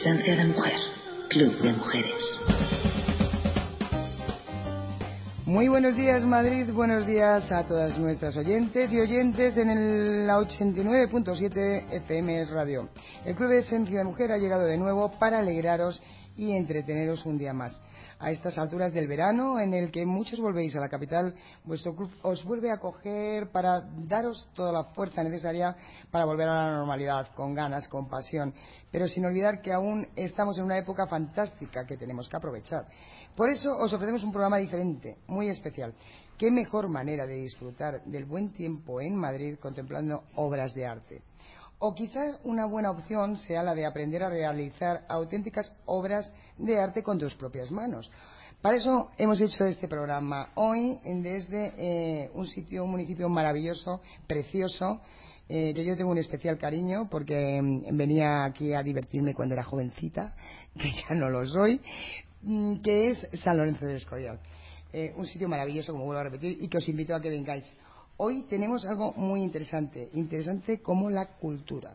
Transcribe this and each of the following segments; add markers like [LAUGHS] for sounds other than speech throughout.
Esencia de Mujer, Club de Mujeres. Muy buenos días Madrid, buenos días a todas nuestras oyentes y oyentes en el 89.7 FM Radio. El Club de Esencia de Mujer ha llegado de nuevo para alegraros y entreteneros un día más a estas alturas del verano en el que muchos volvéis a la capital, vuestro club os vuelve a coger para daros toda la fuerza necesaria para volver a la normalidad, con ganas, con pasión, pero sin olvidar que aún estamos en una época fantástica que tenemos que aprovechar. Por eso os ofrecemos un programa diferente, muy especial. ¿Qué mejor manera de disfrutar del buen tiempo en Madrid contemplando obras de arte? O quizás una buena opción sea la de aprender a realizar auténticas obras de arte con tus propias manos. Para eso hemos hecho este programa hoy desde eh, un sitio, un municipio maravilloso, precioso, eh, que yo tengo un especial cariño porque mm, venía aquí a divertirme cuando era jovencita, [LAUGHS] que ya no lo soy, mm, que es San Lorenzo del Escorial. Eh, un sitio maravilloso, como vuelvo a repetir, y que os invito a que vengáis. Hoy tenemos algo muy interesante, interesante como la cultura.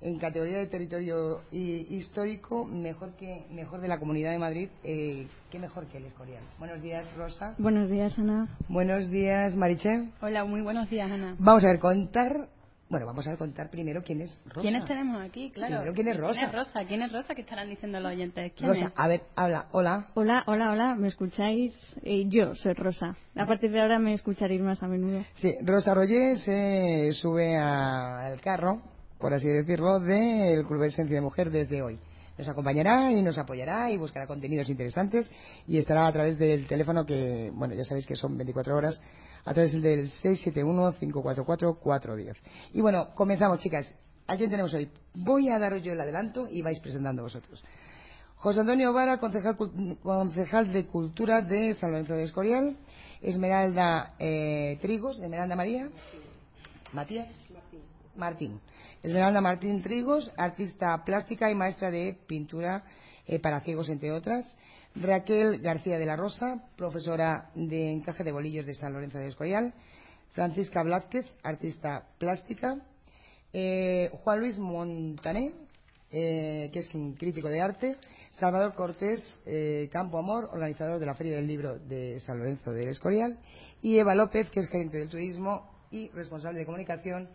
En categoría de territorio histórico, mejor que mejor de la Comunidad de Madrid, eh, qué mejor que el Escorial. Buenos días, Rosa. Buenos días, Ana. Buenos días, Mariche. Hola, muy buenos días, Ana. Vamos a ver, contar bueno, vamos a contar primero quién es Rosa. ¿Quiénes tenemos aquí? Claro. Primero, ¿quién es Rosa? ¿Quién es Rosa? ¿Quién es Rosa? ¿Qué estarán diciendo los oyentes? ¿Quién Rosa, es? a ver, habla. Hola. Hola, hola, hola. ¿Me escucháis? Eh, yo soy Rosa. A partir de ahora me escucharéis más a menudo. Sí, Rosa Rollé se sube al carro, por así decirlo, del Club de Esencia de Mujer desde hoy. Nos acompañará y nos apoyará y buscará contenidos interesantes y estará a través del teléfono que, bueno, ya sabéis que son 24 horas a través del 671-544-410. Y bueno, comenzamos, chicas. ¿A quién tenemos hoy? Voy a daros yo el adelanto y vais presentando vosotros. José Antonio Vara, concejal, concejal de Cultura de San Lorenzo de Escorial. Esmeralda eh, Trigos, Esmeralda María. Matías. Martín. Martín. Esmeralda Martín Trigos, artista plástica y maestra de pintura eh, para ciegos, entre otras. Raquel García de la Rosa, profesora de encaje de bolillos de San Lorenzo de Escorial, Francisca Blázquez, artista plástica, eh, Juan Luis Montané, eh, que es un crítico de arte, Salvador Cortés eh, Campo Amor, organizador de la Feria del Libro de San Lorenzo de Escorial, y Eva López, que es gerente del turismo y responsable de comunicación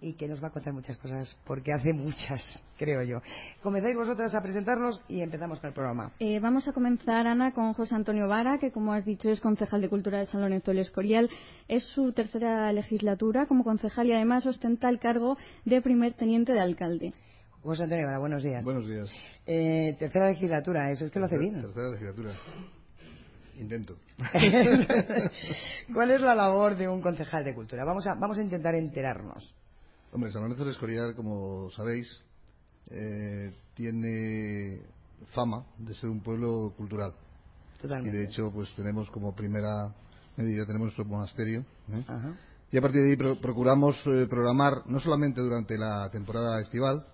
y que nos va a contar muchas cosas, porque hace muchas, creo yo. Comenzáis vosotras a presentarnos y empezamos con el programa. Eh, vamos a comenzar, Ana, con José Antonio Vara, que como has dicho es concejal de Cultura de San Lorenzo del Escorial. Es su tercera legislatura como concejal y además ostenta el cargo de primer teniente de alcalde. José Antonio Vara, buenos días. Buenos días. Eh, tercera legislatura, eso es que lo hace bien. Tercera legislatura. Intento. [LAUGHS] ¿Cuál es la labor de un concejal de cultura? Vamos a, vamos a intentar enterarnos. Hombre, San Lorenzo de Escorial, como sabéis, eh, tiene fama de ser un pueblo cultural. Totalmente. Y de hecho, pues tenemos como primera medida, tenemos nuestro monasterio. ¿eh? Y a partir de ahí procuramos eh, programar, no solamente durante la temporada estival,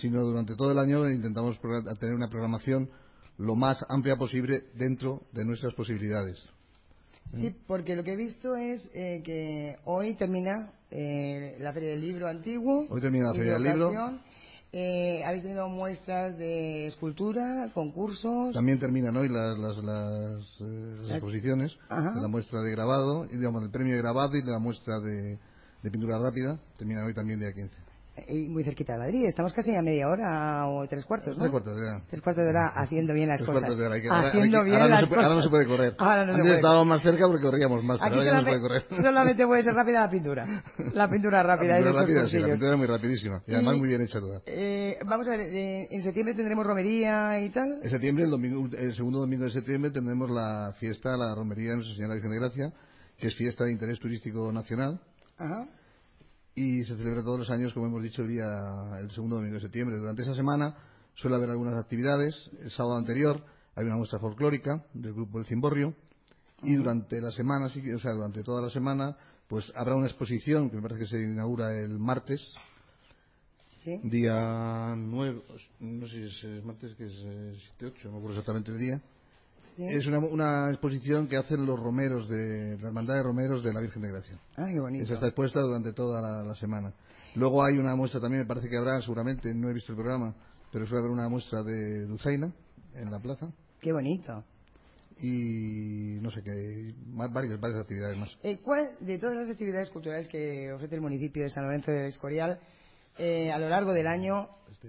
sino durante todo el año intentamos tener una programación lo más amplia posible dentro de nuestras posibilidades. Sí, porque lo que he visto es eh, que hoy termina eh, la Feria del Libro Antiguo. Hoy termina la Feria del Libro. Eh, habéis tenido muestras de escultura, concursos. También terminan hoy las, las, las, exposiciones, la muestra de grabado, y digamos, el premio de grabado y la muestra de, de pintura rápida. Terminan hoy también día 15 muy cerquita de Madrid. Estamos casi a media hora o tres cuartos, ¿no? Tres cuartos de hora. Tres cuartos de hora haciendo bien las tres cosas. De hora. Hay haciendo bien ahora las no se, cosas. Ahora no se puede correr. Ahora no Antes se puede. estábamos más cerca porque corríamos más, pero ahora ya no se puede correr. Solamente puede ser rápida la pintura. [LAUGHS] La pintura rápida. La pintura, rápida, sí, la pintura es muy rapidísima. Y, además muy bien hecha toda. Eh, vamos a ver, eh, en septiembre tendremos romería y tal. En septiembre, el, domingo, el segundo domingo de septiembre, tendremos la fiesta, la romería de Nuestra Señora Virgen de Gracia, que es fiesta de interés turístico nacional. Ajá. Y se celebra todos los años, como hemos dicho, el día el segundo domingo de septiembre. Durante esa semana suele haber algunas actividades. El sábado anterior hay una muestra folclórica del grupo El Cimborrio y durante la semana, o sea, durante toda la semana, pues habrá una exposición que me parece que se inaugura el martes. Día 9, no sé si es, martes, que es 7-8, no me acuerdo exactamente el día. Es una, una, exposición que hacen los romeros de la hermandad de romeros de la Virgen de Gracia. Ah, qué bonito. Esa está expuesta durante toda la, semana. Luego hay una muestra también, me parece que habrá, seguramente, no he visto el programa, pero suele haber una muestra de Dulzaina en la plaza. Qué bonito. Y no sé qué, varias, varias actividades más. Eh, ¿Cuál de todas las actividades culturales que ofrece el municipio de San Lorenzo del Escorial eh, a lo largo del año,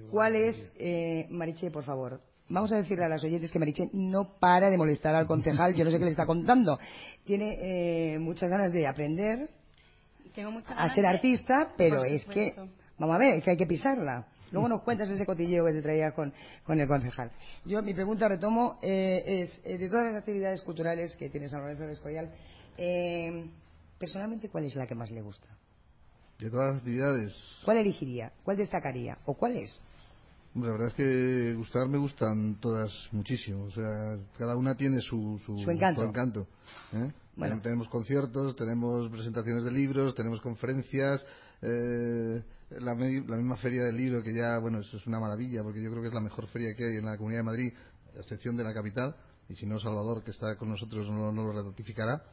cuál es, eh, Mariche, por favor, Vamos a decirle a las oyentes que Marichen no para de molestar al concejal, yo no sé qué le está contando. Tiene eh, muchas ganas de aprender a ser artista, pero es que, vamos a ver, es que hay que pisarla. Luego nos cuentas ese cotilleo que te traía con, el concejal. Yo, mi pregunta, retomo, eh, es, eh, de todas las actividades culturales que tiene San Lorenzo de Escorial, personalmente, ¿cuál es la que más le gusta? De todas las actividades. ¿Cuál elegiría? ¿Cuál destacaría? ¿O cuál es? La verdad es que gustar me gustan todas muchísimo. O sea, cada una tiene su, su, encanto. ¿eh? Tenemos conciertos, tenemos presentaciones de libros, tenemos conferencias, eh, la, misma feria del libro, que ya, bueno, eso es una maravilla, porque yo creo que es la mejor feria que hay en la Comunidad de Madrid, a excepción de la capital, y si no, Salvador, que está con nosotros, no, no lo ratificará.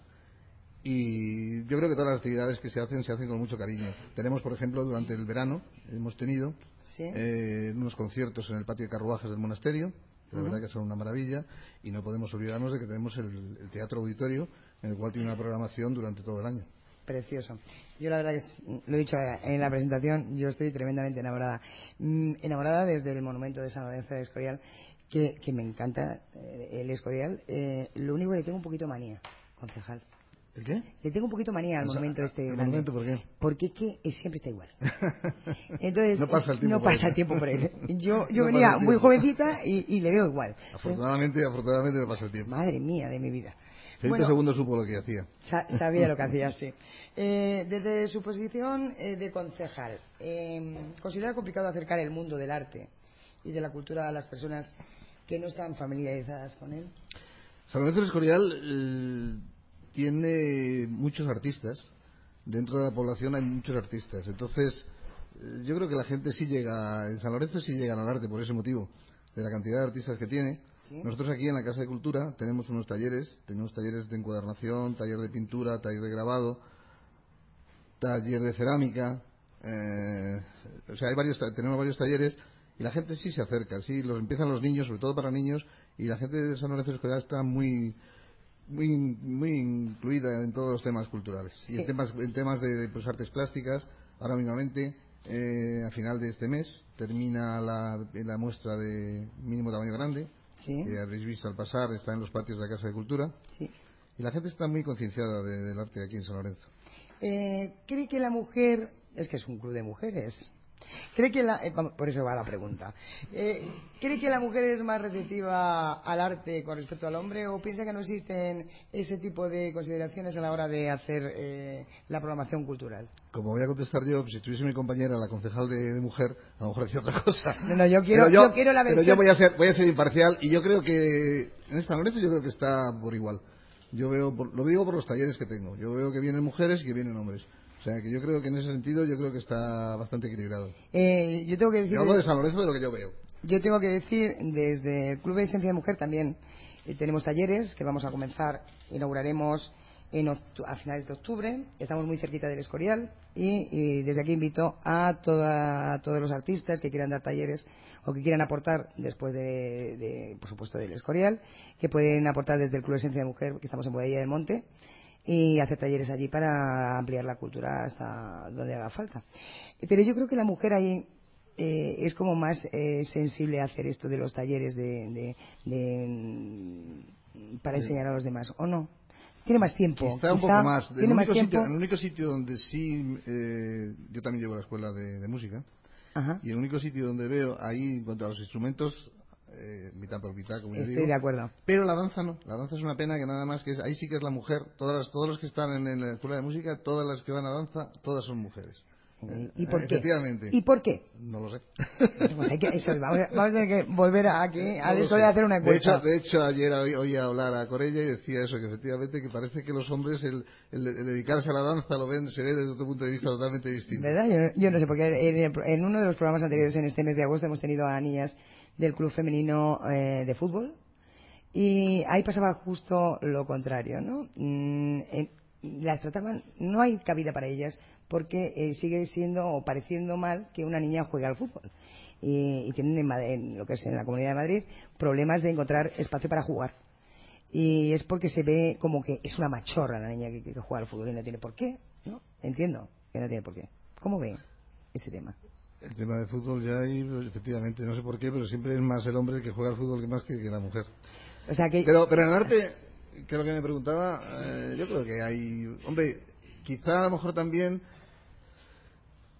Y yo creo que todas las actividades que se hacen, se hacen con mucho cariño. Tenemos, por ejemplo, durante el verano, hemos tenido eh, unos conciertos en el patio de carruajes del monasterio, que la verdad que son una maravilla, y no podemos olvidarnos de que tenemos el, Teatro Auditorio, en el cual tiene una programación durante todo el año. Precioso. Yo la verdad que lo he dicho en la presentación, yo estoy tremendamente enamorada. Mm, enamorada desde el monumento de San Lorenzo de Escorial, que, me encanta eh, el Escorial. Eh, lo único que tengo un poquito manía, concejal. ¿El qué? Le tengo un poquito manía al monumento este. ¿El monumento por qué? Porque es que siempre está igual. [LAUGHS] Entonces, no pasa el tiempo, no pasa el tiempo por él. Yo, [LAUGHS] yo venía muy jovencita y, le veo igual. Afortunadamente, afortunadamente no pasa el tiempo. Madre mía de mi vida. Felipe segundo supo lo que hacía. sabía lo que [LAUGHS] hacía, sí. Eh, desde su posición eh, de concejal, eh, ¿considera complicado acercar el mundo del arte y de la cultura a las personas que no están familiarizadas con él? San Lorenzo Escorial tiene muchos artistas. Dentro de la población hay muchos artistas. Entonces, eh, yo creo que la gente sí llega, en San Lorenzo sí llegan al arte por ese motivo, de la cantidad de artistas que tiene. Nosotros aquí en la Casa de Cultura tenemos unos talleres, tenemos talleres de encuadernación, taller de pintura, taller de grabado, taller de cerámica, eh, o sea, hay varios, tenemos varios talleres y la gente sí se acerca, sí, los empiezan los niños, sobre todo para niños, y la gente de San Lorenzo Escolar está muy muy, muy incluida en todos los temas culturales. Y en temas, en temas de pues, artes plásticas, ahora mismamente, eh, a final de este mes, termina la, la muestra de mínimo tamaño grande, que habréis visto al pasar, está en los patios de la Casa de Cultura. Y la gente está muy concienciada del arte aquí en San Lorenzo. Eh, ¿Cree que la mujer, es que es un club de mujeres, ¿Cree que la, eh, por eso va la pregunta. Eh, ¿Cree que la mujer es más receptiva al arte con respecto al hombre o piensa que no existen ese tipo de consideraciones a la hora de hacer eh, la programación cultural? Como voy a contestar yo, si tuviese mi compañera, la concejal de, mujer, a lo mejor decía otra cosa. No, no, yo quiero, yo, quiero la versión. Pero yo voy a, ser, voy a ser imparcial y yo creo que en esta Lorenzo yo creo que está por igual. Yo veo, lo digo por los talleres que tengo. Yo veo que vienen mujeres y que vienen hombres. O sea, que yo creo que en ese sentido yo creo que está bastante equilibrado. Eh, yo tengo que decir... Yo de San Lorenzo de lo que yo veo. Yo tengo que decir, desde el Club de Esencia de Mujer también eh, tenemos talleres que vamos a comenzar, inauguraremos en a finales de octubre. Estamos muy cerquita del Escorial y, desde aquí invito a, todos los artistas que quieran dar talleres o que quieran aportar después de, por supuesto, del Escorial, que pueden aportar desde el Club de Esencia de Mujer, que estamos en Bodilla del Monte, y hacer talleres allí para ampliar la cultura hasta donde haga falta. Pero yo creo que la mujer ahí eh, es como más eh, sensible a hacer esto de los talleres de, mm, para enseñar a los demás, ¿o no? Tiene más tiempo. Quizá un poco más. ¿Tiene más tiempo? el único sitio donde sí, eh, yo también llevo a la escuela de, música, y el único sitio donde veo ahí, en cuanto a los instrumentos, eh, mitad por mitad, como Estoy yo digo. de acuerdo. Pero la danza no. La danza es una pena que nada más que es, ahí sí que es la mujer. Todas todos los que están en, la escuela de música, todas las que van a danza, todas son mujeres. ¿Y por qué? Efectivamente. ¿Y por qué? No lo sé. [LAUGHS] Pues hay que, eso, vamos, a, vamos, a tener que volver aquí a no de hacer una encuesta. De hecho, de hecho ayer oía hablar a Corella y decía eso, que efectivamente que parece que los hombres el, el, dedicarse a la danza lo ven, se ve desde otro punto de vista totalmente distinto. ¿Verdad? Yo, yo no sé, porque en, uno de los programas anteriores en este mes de agosto hemos tenido a niñas del club femenino eh, de fútbol y ahí pasaba justo lo contrario, ¿no? Mm, las trataban, no hay cabida para ellas porque eh, sigue siendo o pareciendo mal que una niña juegue al fútbol. Y, tienen en, lo que es en la Comunidad de Madrid problemas de encontrar espacio para jugar. Y es porque se ve como que es una machorra la niña que, juega al fútbol y no tiene por qué, ¿no? Entiendo que no tiene por qué. ¿Cómo ve ese tema? El tema del fútbol ya hay, efectivamente, no sé por qué, pero siempre es más el hombre el que juega al fútbol que más que, la mujer. O sea que... Pero, pero en el arte, que es lo que me preguntaba, eh, yo creo que hay... Hombre, quizá a lo mejor también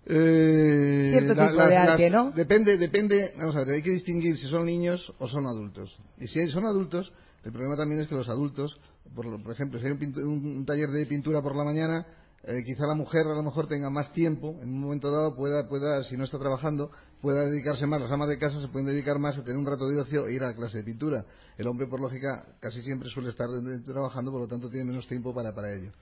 eh, Cierto tipo de arte, ¿no? Depende, depende, vamos a ver, hay que distinguir si son niños o son adultos. Y si son adultos, el problema también es que los adultos, por, ejemplo, si hay un, taller de pintura por la mañana, eh, quizá la mujer a lo mejor tenga más tiempo, en un momento dado pueda, pueda, si no está trabajando, pueda dedicarse más, las amas de casa se pueden dedicar más a tener un rato de ocio e ir a la clase de pintura. El hombre, por lógica, casi siempre suele estar trabajando, por lo tanto tiene menos tiempo para, para ello.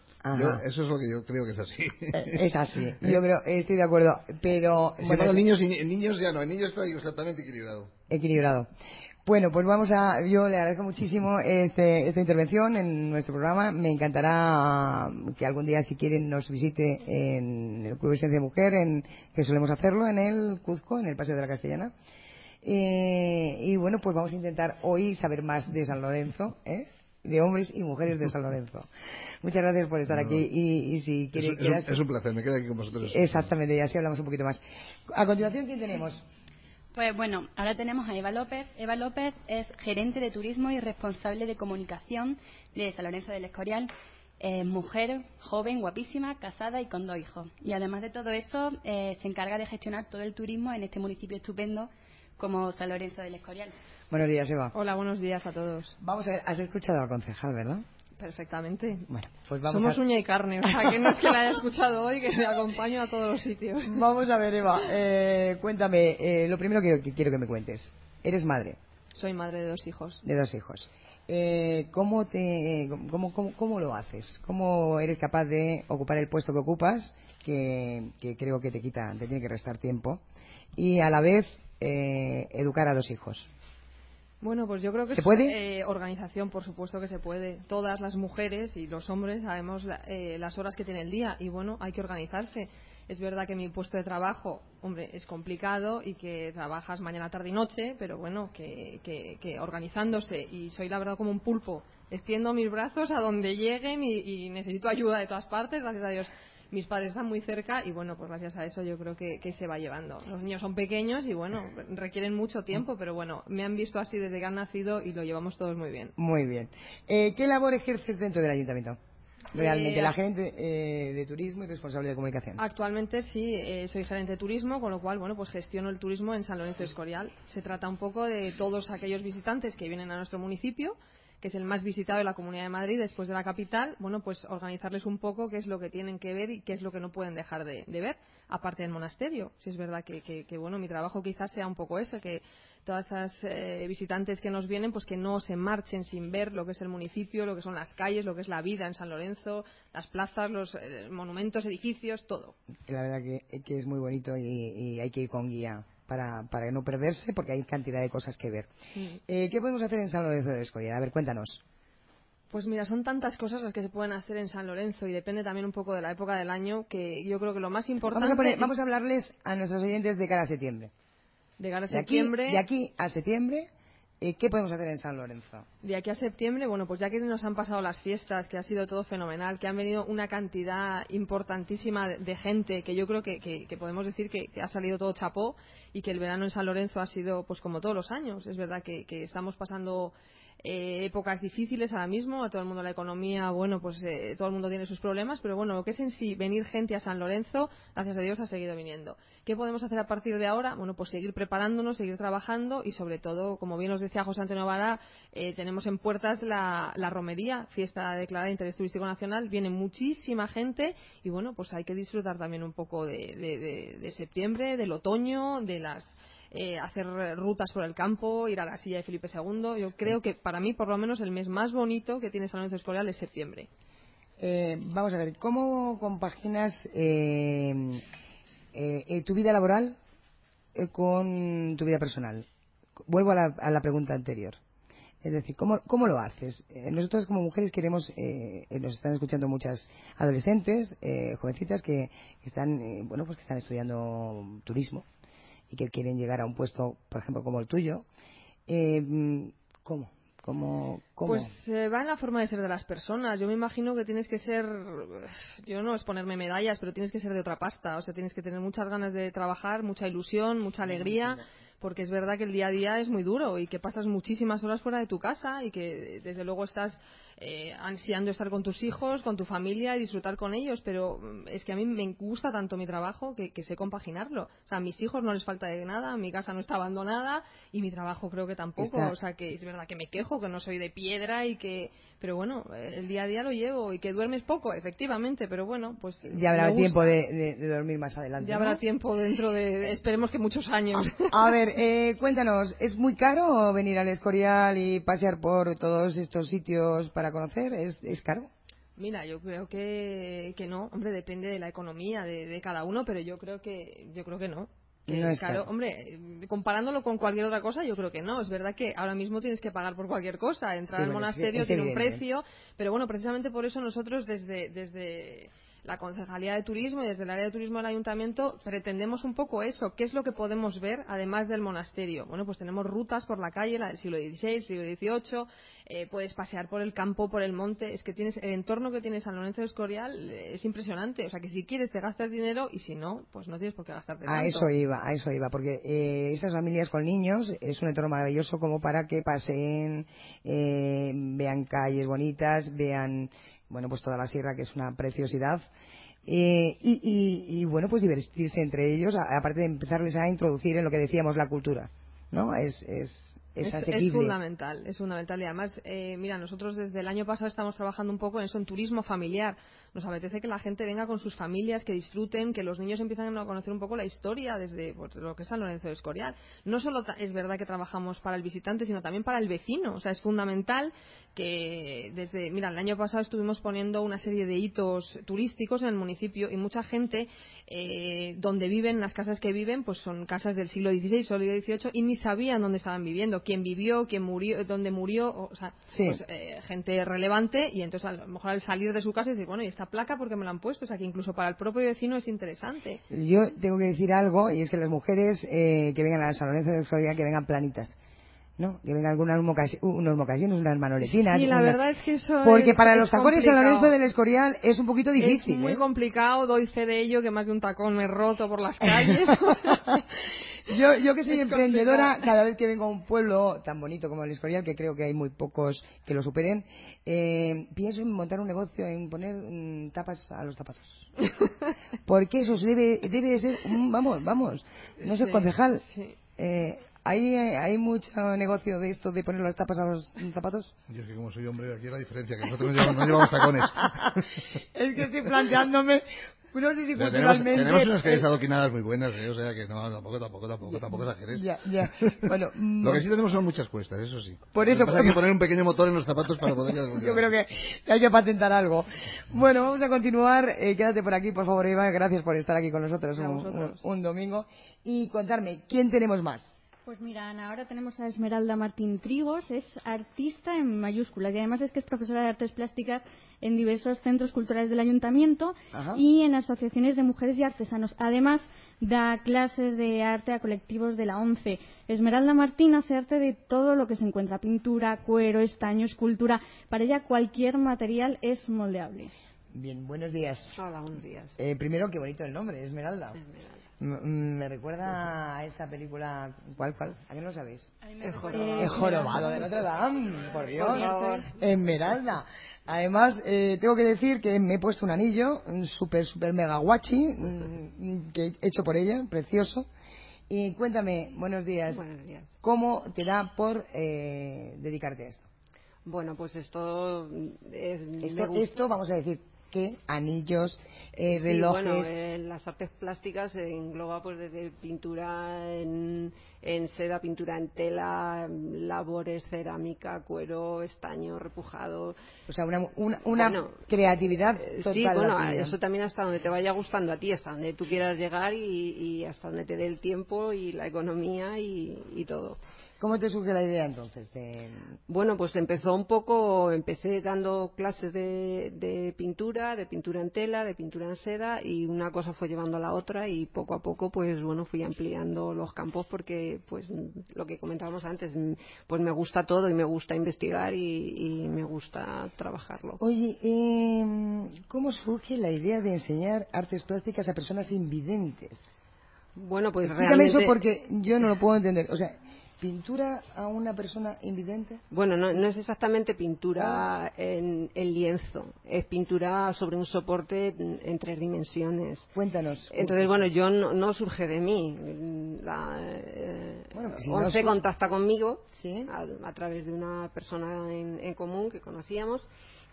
eso es lo que yo creo que es así. Eh, es así, [LAUGHS] yo creo, estoy de acuerdo, pero... bueno, niños, y, niños ya no, en niños está exactamente equilibrado. Equilibrado. Bueno, pues vamos a. Yo le agradezco muchísimo este, esta intervención en nuestro programa. Me encantará que algún día, si quieren, nos visite en el Club Esencia Mujer, en, que solemos hacerlo en el Cuzco, en el Paseo de la Castellana. Eh, y bueno, pues vamos a intentar hoy saber más de San Lorenzo, ¿eh? de hombres y mujeres de San Lorenzo. Muchas gracias por estar aquí y, si quiere, es, es, un placer, me quedo aquí con vosotros. Exactamente, y así hablamos un poquito más. A continuación, ¿quién tenemos? Pues bueno, ahora tenemos a Eva López. Eva López es gerente de turismo y responsable de comunicación de San Lorenzo del Escorial. mujer, joven, guapísima, casada y con dos hijos. Y además de todo eso, eh, se encarga de gestionar todo el turismo en este municipio estupendo como San Lorenzo del Escorial. Buenos días, Eva. Hola, buenos días a todos. Vamos a ver, has escuchado al concejal, ¿verdad? Perfectamente. Bueno, pues vamos Somos uña y carne, o sea, que no es que la haya escuchado hoy, que se acompaño a todos los sitios. [LAUGHS] Vamos a ver, Eva, eh, cuéntame, eh, lo primero que, quiero que me cuentes. Eres madre. Soy madre de dos hijos. De dos hijos. Eh, ¿cómo, te, cómo, cómo, lo haces? ¿Cómo eres capaz de ocupar el puesto que ocupas, que, que creo que te quita, te tiene que restar tiempo, y a la vez educar a dos hijos? Bueno, pues yo creo que ¿Se puede? Eh, organización, por supuesto que se puede. Todas las mujeres y los hombres sabemos eh, las horas que tiene el día y bueno, hay que organizarse. Es verdad que mi puesto de trabajo, hombre, es complicado y que trabajas mañana, tarde y noche, pero bueno, que, que, organizándose y soy la verdad como un pulpo. Extiendo mis brazos a donde lleguen y necesito ayuda de todas partes, gracias a Dios mis padres están muy cerca y bueno, pues gracias a eso yo creo que, se va llevando. Los niños son pequeños y bueno, requieren mucho tiempo, pero bueno, me han visto así desde que han nacido y lo llevamos todos muy bien. Muy bien. Eh, ¿Qué labor ejerces dentro del ayuntamiento? Realmente, eh, la gerente eh, de turismo y responsable de comunicación. Actualmente sí, soy gerente de turismo, con lo cual, bueno, pues gestiono el turismo en San Lorenzo Escorial. Se trata un poco de todos aquellos visitantes que vienen a nuestro municipio que es el más visitado de la Comunidad de Madrid después de la capital, bueno, pues organizarles un poco qué es lo que tienen que ver y qué es lo que no pueden dejar de, ver, aparte del monasterio. Si es verdad que, bueno, mi trabajo quizás sea un poco ese, que todas estas eh, visitantes que nos vienen, pues que no se marchen sin ver lo que es el municipio, lo que son las calles, lo que es la vida en San Lorenzo, las plazas, los eh, monumentos, edificios, todo. La verdad que, es muy bonito y hay que ir con guía para, para no perderse, porque hay cantidad de cosas que ver. Eh, ¿Qué podemos hacer en San Lorenzo de Escoria? A ver, cuéntanos. Pues mira, son tantas cosas las que se pueden hacer en San Lorenzo y depende también un poco de la época del año que yo creo que lo más importante. Vamos a, hablarles a nuestros oyentes de cara a septiembre. De cara a septiembre. de aquí a septiembre, ¿Qué podemos hacer en San Lorenzo? De aquí a septiembre, bueno, pues ya que nos han pasado las fiestas, que ha sido todo fenomenal, que han venido una cantidad importantísima de, gente, que yo creo que, podemos decir que, ha salido todo chapó y que el verano en San Lorenzo ha sido, pues como todos los años. Es verdad que, estamos pasando eh, épocas difíciles ahora mismo, a todo el mundo la economía, bueno, pues eh, todo el mundo tiene sus problemas, pero bueno, lo que es en sí venir gente a San Lorenzo, gracias a Dios ha seguido viniendo. ¿Qué podemos hacer a partir de ahora? Bueno, pues seguir preparándonos, seguir trabajando y sobre todo, como bien nos decía José Antonio Vara, eh, tenemos en puertas la, romería, fiesta declarada de interés turístico nacional, viene muchísima gente y bueno, pues hay que disfrutar también un poco de septiembre, del otoño, de las eh, hacer rutas por el campo, ir a la silla de Felipe II. Yo creo que para mí, por lo menos, el mes más bonito que tiene San Lorenzo Escorial es septiembre. Eh, vamos a ver, ¿cómo compaginas eh, tu vida laboral con tu vida personal? Vuelvo a la, pregunta anterior. Es decir, ¿cómo, cómo lo haces? nosotros como mujeres queremos, nos están escuchando muchas adolescentes, jovencitas que están, bueno, pues que están estudiando turismo y que quieren llegar a un puesto, por ejemplo, como el tuyo, eh, ¿cómo? ¿Cómo, Pues eh, va en la forma de ser de las personas. Yo me imagino que tienes que ser, [SIGHS] yo no es ponerme medallas, pero tienes que ser de otra pasta. O sea, tienes que tener muchas ganas de trabajar, mucha ilusión, mucha alegría porque es verdad que el día a día es muy duro y que pasas muchísimas horas fuera de tu casa y que desde luego estás eh, ansiando estar con tus hijos, con tu familia y disfrutar con ellos, pero mm, es que a mí me gusta tanto mi trabajo que, sé compaginarlo. O sea, a mis hijos no les falta de nada, mi casa no está abandonada y mi trabajo creo que tampoco. O sea, que es verdad que me quejo, que no soy de piedra y que... Pero bueno, el día a día lo llevo y que duermes poco, efectivamente, pero bueno, pues... Ya habrá tiempo de, dormir más adelante. Ya habrá tiempo dentro de, esperemos que muchos años. A, ver, eh, cuéntanos, ¿es muy caro venir al Escorial y pasear por todos estos sitios para conocer? ¿Es, caro? Mira, yo creo que, que no. Hombre, depende de la economía de, cada uno, pero yo creo que yo creo que no. caro. Hombre, comparándolo con cualquier otra cosa, yo creo que no. Es verdad que ahora mismo tienes que pagar por cualquier cosa. Entrar al monasterio tiene un precio, pero bueno, precisamente por eso nosotros desde desde la Concejalía de Turismo y desde el área de turismo del Ayuntamiento pretendemos un poco eso. ¿Qué es lo que podemos ver además del monasterio? Bueno, pues tenemos rutas por la calle, la del siglo XVI, siglo XVIII, eh, puedes pasear por el campo, por el monte. Es que tienes el entorno que tiene San Lorenzo de Escorial eh, es impresionante. O sea, que si quieres te gastas dinero y si no, pues no tienes por qué gastarte A eso iba, a eso iba, porque eh, esas familias con niños es un entorno maravilloso como para que paseen, vean calles bonitas, vean bueno, pues toda la sierra, que es una preciosidad. Eh, y, bueno, pues divertirse entre ellos, aparte de empezarles a introducir en lo que decíamos la cultura, ¿no? Es, es, es, es, fundamental, es fundamental. Y además, eh, mira, nosotros desde el año pasado estamos trabajando un poco en eso, en turismo familiar. Nos apetece que la gente venga con sus familias, que disfruten, que los niños empiecen a conocer un poco la historia desde pues, lo que es San Lorenzo de Escorial. No solo es verdad que trabajamos para el visitante, sino también para el vecino. O sea, es fundamental que desde, mira, el año pasado estuvimos poniendo una serie de hitos turísticos en el municipio y mucha gente eh, donde viven, las casas que viven, pues son casas del siglo XVI, siglo XVIII y ni sabían dónde estaban viviendo, quién vivió, quién murió, dónde murió, o sea, pues, eh, gente relevante y entonces a lo mejor al salir de su casa decir, bueno, ¿y esta placa porque me la han puesto? O sea, que incluso para el propio vecino es interesante. Yo tengo que decir algo y es que las mujeres eh, que vengan a San Lorenzo de Florida que vengan planitas ¿no? Que vengan algunas unos mocasines, unas manoletinas. Y la verdad es que eso Porque para los tacones en Lorenzo del Escorial es un poquito difícil. Es muy ¿eh? complicado, doy fe de ello, que más de un tacón me he roto por las calles. [LAUGHS] [LAUGHS] yo, yo que soy emprendedora, cada vez que vengo a un pueblo tan bonito como el Escorial, que creo que hay muy pocos que lo superen, eh, pienso en montar un negocio, en poner mm, tapas a los zapatos. [LAUGHS] Porque eso debe, debe ser, vamos, vamos, no sé, concejal. Eh, ¿Hay, ¿Hay mucho negocio de esto de poner las tapas a los zapatos? Yo es que como soy hombre, aquí es la diferencia, que nosotros no llevamos, tacones. [LAUGHS] es que estoy planteándome no sé si culturalmente... Tenemos, tenemos unas calles adoquinadas muy buenas, ¿eh? o sea que no, tampoco, tampoco, tampoco, tampoco exageres. Ya, ya. Bueno, [LAUGHS] Lo que sí tenemos son muchas cuestas, eso sí. Por eso... hay que [LAUGHS] poner un pequeño motor en los zapatos para poder... Yo creo que hay que patentar algo. Bueno, vamos a continuar. Eh, quédate por aquí, por favor, Eva. Gracias por estar aquí con nosotros un, un domingo. Y contarme, ¿quién tenemos más? Pues mira, Ana, ahora tenemos a Esmeralda Martín Trigos, es artista en mayúsculas y además es que es profesora de artes plásticas en diversos centros culturales del ayuntamiento y en asociaciones de mujeres y artesanos. Además, da clases de arte a colectivos de la ONCE. Esmeralda Martín hace arte de todo lo que se encuentra, pintura, cuero, estaño, escultura. Para ella cualquier material es moldeable. Bien, buenos días. Hola, buenos días. Eh, primero, qué bonito el nombre, Esmeralda. Me recuerda a esa película. ¿Cuál, cuál? ¿A qué no sabéis? El jorobado. de Notre Dame, por Dios. Por Esmeralda. Además, eh, tengo que decir que me he puesto un anillo, un super, super mega guachi, mm, que he hecho por ella, precioso. Y cuéntame, buenos días. Buenos días. ¿Cómo te da por eh, dedicarte a esto? Bueno, pues esto es... Esto, esto, vamos a decir, ¿qué? Anillos, eh, relojes. bueno, en las artes plásticas se engloba pues desde pintura en, seda, pintura en tela, labores, cerámica, cuero, estaño, repujado. O sea, una, una, creatividad total. Sí, bueno, eso también hasta donde te vaya gustando a ti, hasta donde tú quieras llegar y, hasta donde te dé el tiempo y la economía y todo. ¿Cómo te surge la idea entonces? De... Bueno, pues empezó un poco, empecé dando clases de, pintura, de pintura en tela, de pintura en seda y una cosa fue llevando a la otra y poco a poco pues bueno fui ampliando los campos porque pues lo que comentábamos antes, pues me gusta todo y me gusta investigar y, me gusta trabajarlo. Oye, em, ¿cómo surge la idea de enseñar artes plásticas a personas invidentes? Bueno, pues Explícame eso porque yo no lo puedo entender. O sea, ¿Pintura a una persona invidente? Bueno, no, es exactamente pintura ah. en, lienzo, es pintura sobre un soporte en tres dimensiones. Cuéntanos. Entonces, bueno, yo no, surge de mí. La, eh, pues contacta conmigo a, través de una persona en, común que conocíamos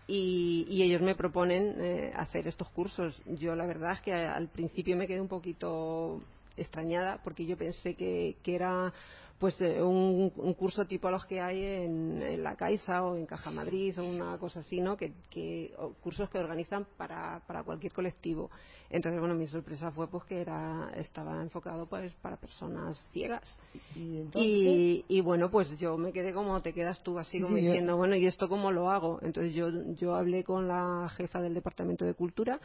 y, ellos me proponen eh, hacer estos cursos. Yo la verdad es que al principio me quedé un poquito extrañada porque yo pensé que, que era pues eh, un, curso tipo los que hay en, la Caixa o en Caja Madrid o una cosa así, ¿no? Que, cursos que organizan para, para cualquier colectivo. Entonces, bueno, mi sorpresa fue pues que era estaba enfocado pues para personas ciegas. ¿Y, y, bueno, pues yo me quedé como te quedas tú, así como diciendo, bueno, ¿y esto cómo lo hago? Entonces yo, yo hablé con la jefa del Departamento de Cultura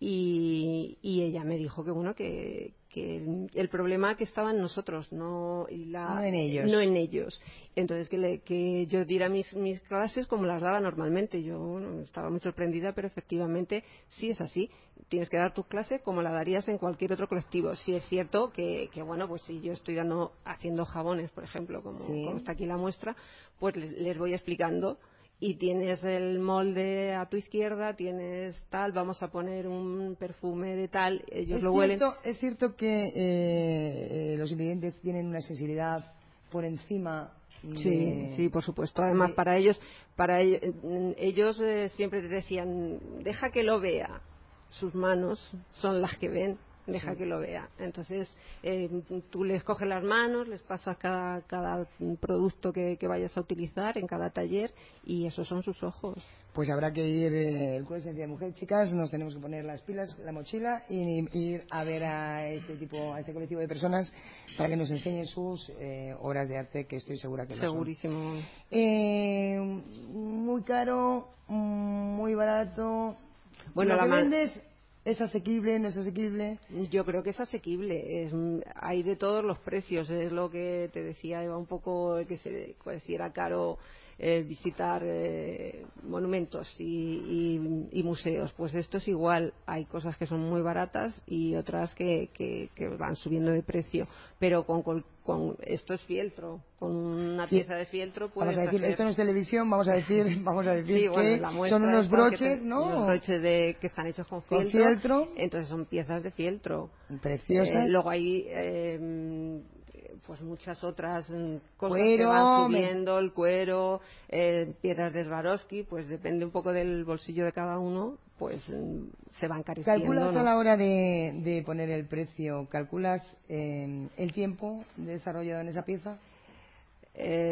y, y ella me dijo que bueno que, que el, problema que estaba en nosotros no y la, no en ellos. No en ellos. Entonces que, que yo diera mis, mis clases como las daba normalmente. Yo estaba muy sorprendida pero efectivamente sí es así. Tienes que dar tu clase como la darías en cualquier otro colectivo. Sí es cierto que, que bueno pues si yo estoy dando haciendo jabones por ejemplo como, como está aquí la muestra pues les voy explicando y tienes el molde a tu izquierda, tienes tal, vamos a poner un perfume de tal, ellos lo huelen. es cierto que eh, los ingredientes tienen una sensibilidad por encima. Sí, sí, por supuesto. Además, para ellos, para ellos, ellos eh, siempre te decían, deja que lo vea. Sus manos son las que ven deja que lo vea. Entonces, eh, tú les coges las manos, les pasas cada, cada producto que, vayas a utilizar en cada taller y esos son sus ojos. Pues habrá que ir eh, el Club de Mujer, chicas, nos tenemos que poner las pilas, la mochila y ir a ver a este tipo, a este colectivo de personas para que nos enseñen sus eh, obras de arte, que estoy segura que Segurísimo. muy caro, muy barato. Bueno, la vendes ¿Es asequible? ¿No es asequible? Yo creo que es asequible. hay de todos los precios. Es lo que te decía, Eva, un poco que se, pues, si era caro eh, visitar eh, monumentos y, museos. Pues esto es igual. Hay cosas que son muy baratas y otras que, que, van subiendo de precio. Pero con, con, esto es fieltro. Con una pieza de fieltro Vamos a decir, esto no es televisión, vamos a [LAUGHS] decir, vamos a decir que son unos broches, ¿no? Unos broches de, que están hechos con fieltro, Entonces son piezas de fieltro. Preciosas. Eh, luego hay pues muchas otras mm, cosas que van subiendo, el cuero, eh, piedras de Swarovski, pues depende un poco del bolsillo de cada uno, pues mm, se van encareciendo. ¿Calculas a la hora de, poner el precio, calculas eh, el tiempo desarrollado en esa pieza?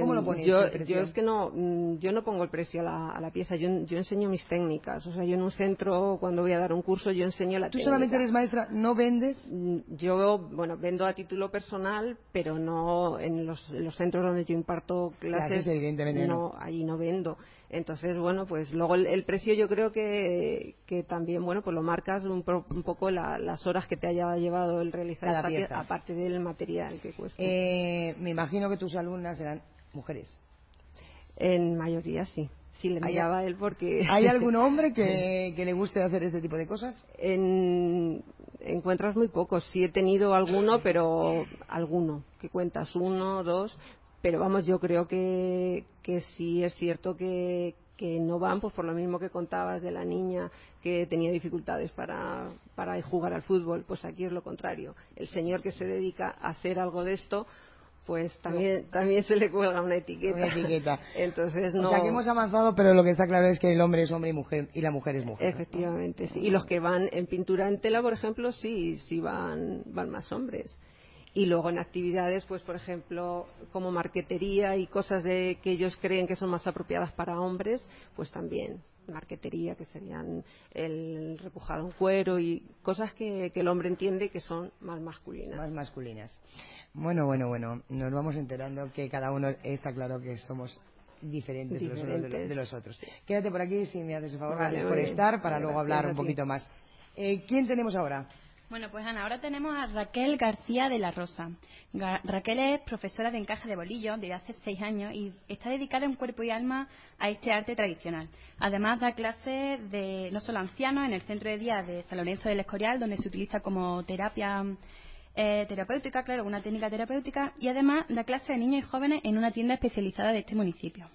¿Cómo lo pones? Yo, yo, es que no, mm, yo no pongo el precio a la, pieza, yo, yo, enseño mis técnicas. O sea, yo en un centro, cuando voy a dar un curso, yo enseño la ¿Tú solamente eres maestra, no vendes? Mm, yo, bueno, vendo a título personal, pero no en los, centros donde yo imparto clases. evidentemente no, allí no vendo. Entonces, bueno, pues luego el, precio yo creo que, que, también, bueno, pues lo marcas un, poco las horas que te haya llevado el realizar esa pieza, aparte del material que cuesta. Eh, me imagino que tus alumnas eran mujeres. En mayoría sí. Sí, le enviaba a él porque... ¿Hay [LAUGHS] algún hombre que, que, le guste hacer este tipo de cosas? En, encuentras muy pocos. Sí he tenido alguno, pero alguno. que cuentas? Uno, dos. Pero vamos, yo creo que, que sí es cierto que, que no van, pues por lo mismo que contabas de la niña que tenía dificultades para, para jugar al fútbol, pues aquí es lo contrario. El señor que se dedica a hacer algo de esto, pues también también se le cuelga una etiqueta. Una etiqueta. [LAUGHS] Entonces no. O sea que hemos avanzado, pero lo que está claro es que el hombre es hombre y mujer y la mujer es mujer. Efectivamente, sí. Y los que van en pintura en tela, por ejemplo, sí, sí van van más hombres. Y luego en actividades, pues por ejemplo, como marquetería y cosas de que ellos creen que son más apropiadas para hombres, pues también marquetería, que serían el repujado en cuero y cosas que, que el hombre entiende que son más masculinas. Más masculinas. Bueno, bueno, bueno, nos vamos enterando que cada uno está claro que somos diferentes, Los unos de, los otros. Quédate por aquí si me haces un favor por estar para luego hablar un poquito más. Eh, ¿Quién tenemos ahora? Bueno, pues Ana, ahora tenemos a Raquel García de la Rosa. Raquel es profesora de encaje de bolillo desde hace seis años y está dedicada en cuerpo y alma a este arte tradicional. Además da clases de no solo ancianos en el centro de día de San Lorenzo del Escorial, donde se utiliza como terapia eh, terapéutica, claro, una técnica terapéutica, y además da clases de niños y jóvenes en una tienda especializada de este municipio.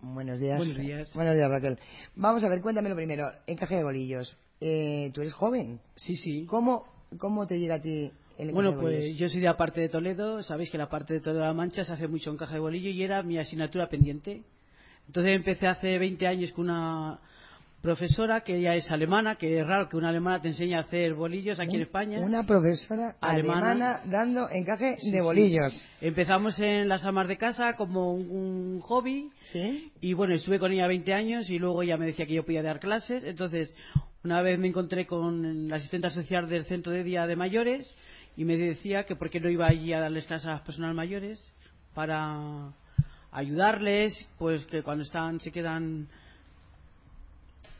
Buenos días. Buenos días. Buenos días, Raquel. Vamos a ver, cuéntamelo primero. Encaje de bolillos. Eh, ¿Tú eres joven? Sí, sí. ¿Cómo, cómo te llega a ti el Bueno, pues yo soy de la parte de Toledo. Sabéis que la parte de Toledo de la Mancha se hace mucho encaje de bolillo y era mi asignatura pendiente. Entonces empecé hace 20 años con una profesora que ella es alemana, que es raro que una alemana te enseñe a hacer bolillos aquí en España. Una profesora alemana, dando encaje de bolillos. Empezamos en las amas de casa como un, hobby. Sí. Y bueno, estuve con ella 20 años y luego ella me decía que yo podía dar clases. Entonces, una vez me encontré con la asistente social del centro de día de mayores y me decía que por qué no iba allí a darles clases a las personas mayores para ayudarles, pues que cuando están se quedan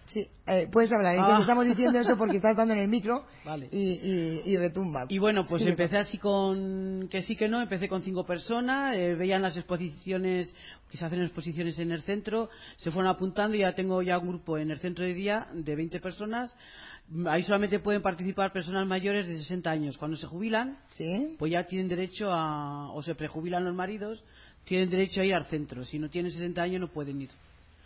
Sí, eh, puedes hablar. Ah. Estamos diciendo eso porque estás dando en el micro [LAUGHS] y, retumba. Y bueno, pues empecé así con que sí que no. Empecé con cinco personas. Eh, veían las exposiciones que se hacen exposiciones en el centro. Se fueron apuntando y ya tengo ya un grupo en el centro de día de 20 personas. Ahí solamente pueden participar personas mayores de 60 años. Cuando se jubilan, pues ya tienen derecho a, o se prejubilan los maridos, tienen derecho a ir al centro. Si no tienen 60 años no pueden ir.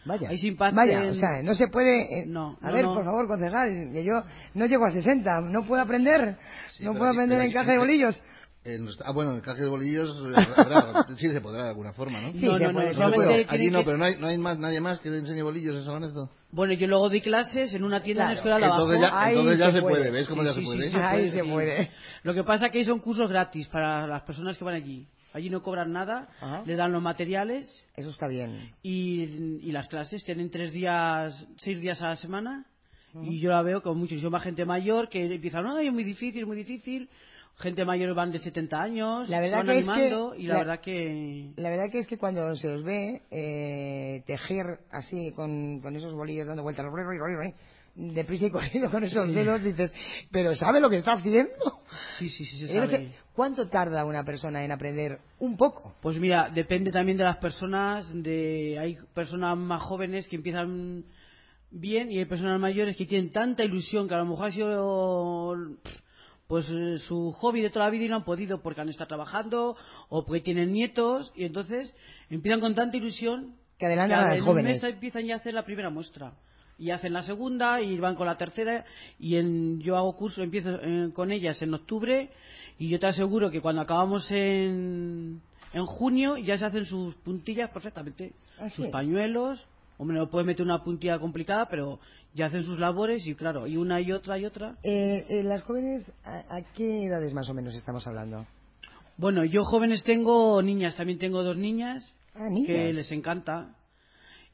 Vaya, vaya, o sea, no se puede... Eh, no, a ver, por favor, concejal, que yo no llego a 60, no puedo aprender, no puedo aprender en caja de bolillos. ah, bueno, en caja de bolillos [LAUGHS] sí se podrá de alguna forma, ¿no? Sí, no, se no, puede. Allí no, pero no hay, no hay más, nadie más que enseñe bolillos en San Bueno, yo luego di clases en una tienda en la escuela de Entonces ya, entonces ya se, puede. ¿ves cómo ya se puede? Ahí se puede. Lo que pasa es que hay son cursos gratis para las personas que van allí. Allí no cobran nada, le dan los materiales. Eso está bien. Y, las clases tienen tres días, seis días a la semana. Y yo la veo con muchísima gente mayor que empieza, no, es muy difícil, muy difícil. Gente mayor van de 70 años, la verdad van animando y la, verdad que... La verdad que es que cuando se os ve eh, tejer así con, con esos bolillos dando vueltas, deprisa y corriendo con esos dedos, dices, pero ¿sabe lo que está haciendo? Sí, sí, sí, se sabe. ¿Cuánto tarda una persona en aprender un poco? Pues mira, depende también de las personas, de hay personas más jóvenes que empiezan bien y hay personas mayores que tienen tanta ilusión que a lo mejor ha sido pues eh, su hobby de toda la vida y no han podido porque han estado trabajando o porque tienen nietos y entonces empiezan con tanta ilusión que adelantan a jóvenes. empiezan ya a hacer la primera muestra y hacen la segunda y van con la tercera y en, yo hago curso, empiezo eh, con ellas en octubre y yo te aseguro que cuando acabamos en, en junio ya se hacen sus puntillas perfectamente, ah, sus pañuelos, hombre, no puede meter una puntilla complicada, pero ya hacen sus labores y claro, y una y otra y otra. Eh, eh, ¿Las jóvenes a, qué edades más o menos estamos hablando? Bueno, yo jóvenes tengo niñas, también tengo dos niñas. Ah, que les encanta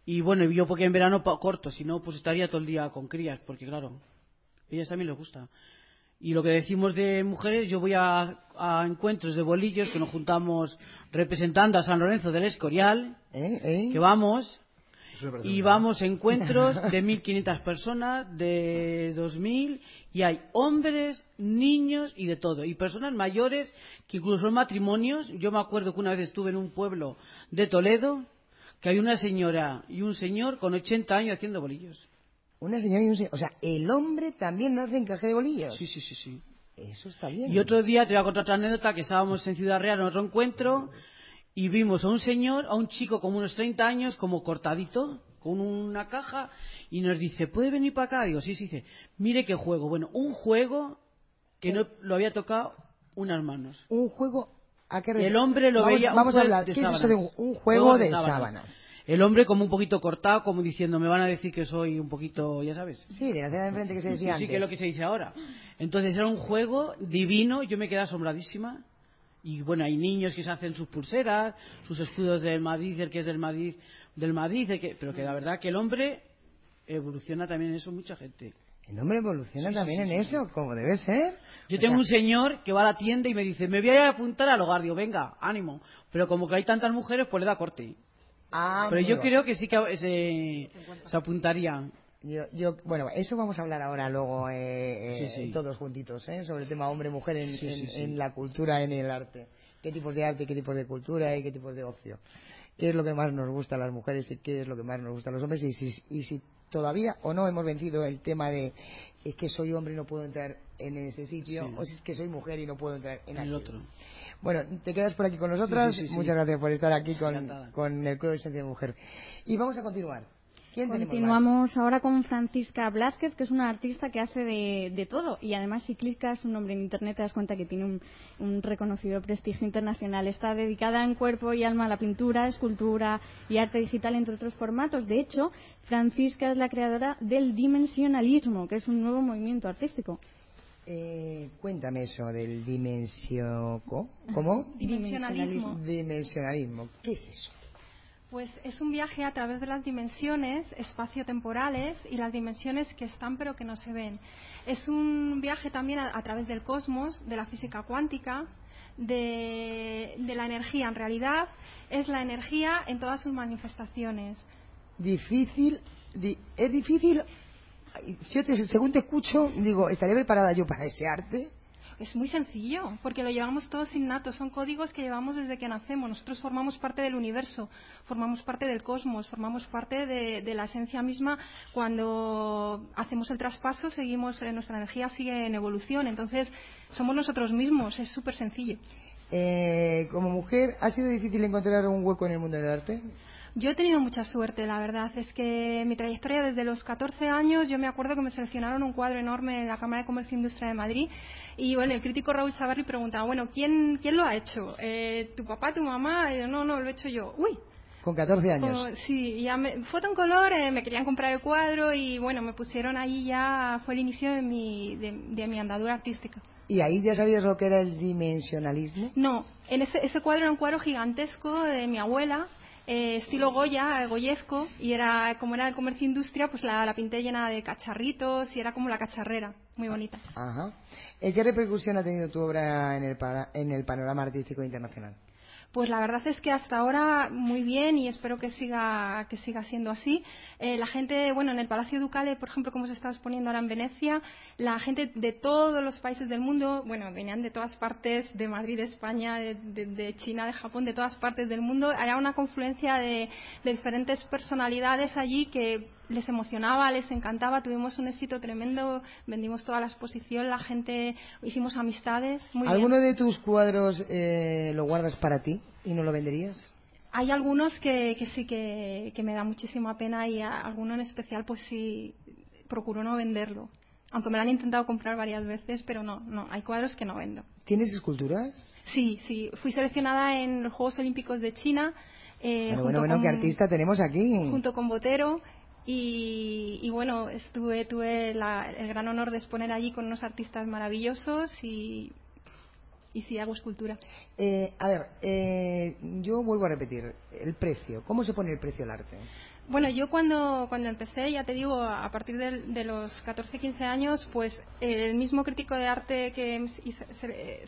y bueno, yo porque en verano corto, si no, pues estaría todo el día con crías, porque claro, a ellas también les gusta. Y lo que decimos de mujeres, yo voy a, encuentros de bolillos que nos juntamos representando a San Lorenzo del Escorial, ¿Eh? ¿Eh? que vamos, y vamos a encuentros [LAUGHS] de 1.500 personas, de 2.000, y hay hombres, niños y de todo. Y personas mayores que incluso son matrimonios. Yo me acuerdo que una vez estuve en un pueblo de Toledo que hay una señora y un señor con 80 años haciendo bolillos. Una señora y un señor. O sea, el hombre también hace encaje de bolillos. Sí, sí, sí, sí. Eso está bien. Y otro día te voy a contar otra anécdota que estábamos en Ciudad Real en otro encuentro y vimos a un señor, a un chico como unos 30 años, como cortadito, con una caja y nos dice, ¿puede venir para acá? Digo, sí, sí, dice, mire qué juego. Bueno, un juego que no lo había tocado unas manos. Un juego a qué El hombre lo vamos, veía vamos a hablar ¿qué es eso de un, juego de, sábanas. El hombre como un poquito cortado, como diciendo, me van a decir que soy un poquito, ya sabes. Sí, de la de enfrente que se decía sí, Sí, que es lo que se dice ahora. Entonces era un juego divino, yo me quedé asombradísima. Y bueno, hay niños que se hacen sus pulseras, sus escudos del Madrid, el que es del Madrid, del Madrid, que, pero que la verdad que el hombre evoluciona también en eso mucha gente. El hombre evoluciona también en eso, como debe ser. Yo tengo un señor que va a la tienda y me dice, me voy a apuntar al hogar. Digo, venga, ánimo. Pero como que hay tantas mujeres, pues le da corte. Ah, Pero yo creo que sí que se, se apuntaría. Yo, bueno, eso vamos a hablar ahora luego eh, eh todos juntitos, ¿eh? sobre el tema hombre-mujer en, en, la cultura, en el arte. ¿Qué tipos de arte, qué tipos de cultura y qué tipos de ocio? ¿Qué es lo que más nos gusta a las mujeres y qué es lo que más nos gusta a los hombres? Y si, y si todavía o no hemos vencido el tema de es que soy hombre y no puedo entrar en ese sitio, o si es que soy mujer y no puedo entrar en, el otro. Bueno, te quedas por aquí con nosotras. Muchas gracias por estar aquí con, con el Club de Esencia de Mujer. Y vamos a continuar. Continuamos ahora con Francisca Blázquez, que es una artista que hace de, todo y además si clicas su nombre en internet te das cuenta que tiene un, reconocido prestigio internacional. Está dedicada en cuerpo y alma a la pintura, escultura y arte digital, entre otros formatos. De hecho, Francisca es la creadora del dimensionalismo, que es un nuevo movimiento artístico. Eh, cuéntame eso del dimensio... ¿Cómo? Dimensionalismo. Dimensionalismo. ¿Qué es eso? Pues es un viaje a través de las dimensiones espaciotemporales y las dimensiones que están pero que no se ven. Es un viaje también a, través del cosmos, de la física cuántica, de, la energía. En realidad es la energía en todas sus manifestaciones. Difícil, es difícil. según te escucho, digo, ¿estaría preparada yo para ese arte? Es muy sencillo, porque lo llevamos todos innatos, son códigos que llevamos desde que nacemos. Nosotros formamos parte del universo, formamos parte del cosmos, formamos parte de, la esencia misma. Cuando hacemos el traspaso, seguimos, eh, nuestra energía sigue en evolución. Entonces, somos nosotros mismos, es súper sencillo. Eh, como mujer, ¿ha sido difícil encontrar un hueco en el mundo del arte? Yo he tenido mucha suerte, la verdad. Es que mi trayectoria desde los 14 años, yo me acuerdo que me seleccionaron un cuadro enorme en la Cámara de Comercio e Industria de Madrid. Y bueno, el crítico Raúl Chavarri preguntaba, bueno, ¿quién, quién lo ha hecho? Eh, ¿Tu papá, tu mamá? Y yo, no, no, lo he hecho yo. Uy, con 14 años. sí, ya me, foto en color, eh, me querían comprar el cuadro y bueno, me pusieron ahí ya, fue el inicio de mi, de, mi andadura artística. ¿Y ahí ya sabías lo que era el dimensionalismo? No, en ese, ese cuadro era un cuadro gigantesco de mi abuela eh, estilo Goya, goyesco, y era como era el comercio industria, pues la, pinté llena de cacharritos y era como la cacharrera, muy bonita. Ajá. ¿Y ¿Qué repercusión ha tenido tu obra en el, en el panorama artístico internacional? Pues la verdad es que hasta ahora muy bien y espero que siga, que siga siendo así. Eh, la gente, bueno, en el Palacio Ducale, por ejemplo, como se está exponiendo ahora en Venecia, la gente de todos los países del mundo, bueno, venían de todas partes, de Madrid, de España, de, China, de Japón, de todas partes del mundo. Era una confluencia de, de diferentes personalidades allí que les emocionaba, les encantaba, tuvimos un éxito tremendo, vendimos toda la exposición, la gente, hicimos amistades. ¿Alguno de tus cuadros eh, lo guardas para ti y no lo venderías? Hay algunos que, sí que, me da muchísima pena y alguno en especial pues sí procuro no venderlo. Aunque me lo han intentado comprar varias veces, pero no, no, hay cuadros que no vendo. ¿Tienes esculturas? Sí, sí. Fui seleccionada en los Juegos Olímpicos de China. Eh, bueno, bueno, ¿qué artista tenemos aquí? Junto con Botero y, bueno, estuve, tuve el gran honor de exponer allí con unos artistas maravillosos y, y sí hago escultura. Eh, a ver, eh, yo vuelvo a repetir, el precio. ¿Cómo se pone el precio al arte? Bueno, yo cuando, cuando empecé, ya te digo, a partir de, los 14, 15 años, pues el mismo crítico de arte que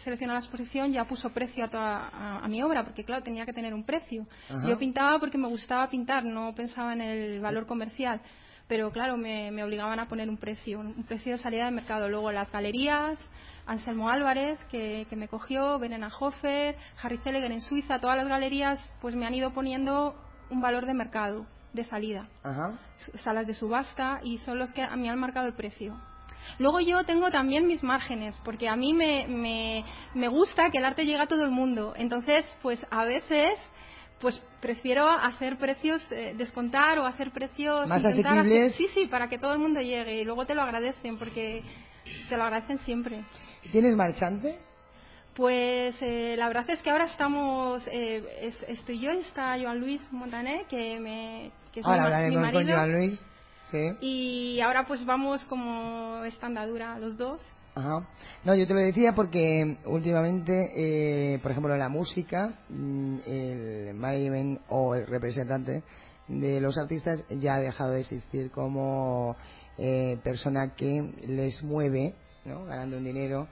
seleccionó la exposición ya puso precio a, toda, a, mi obra, porque claro, tenía que tener un precio. Yo pintaba porque me gustaba pintar, no pensaba en el valor comercial. Pero claro, me, obligaban a poner un precio, un precio de salida de mercado. Luego las galerías, Anselmo Álvarez, que, me cogió, Venena Hofer, Harry Seliger en Suiza, todas las galerías pues me han ido poniendo un valor de mercado, de salida. Salas de subasta y son los que a mí han marcado el precio. Luego yo tengo también mis márgenes, porque a mí me, me, me gusta que el arte llegue a todo el mundo. Entonces, pues a veces pues prefiero hacer precios, eh, descontar o hacer precios más asequibles. sí, sí, para que todo el mundo llegue y luego te lo agradecen porque te lo agradecen siempre. ¿Tienes marchante? Pues eh, la verdad es que ahora estamos, eh, estoy yo, está Joan Luis Montané, que me que es ahora mi, marido. con Joan Luis. Sí. Y ahora pues vamos como estandadura los dos. Ajá. No, yo te lo decía porque últimamente, eh, por ejemplo, en la música, mm, el management o el representante de los artistas ya ha dejado de existir como eh, persona que les mueve, ¿no? ganando un dinero.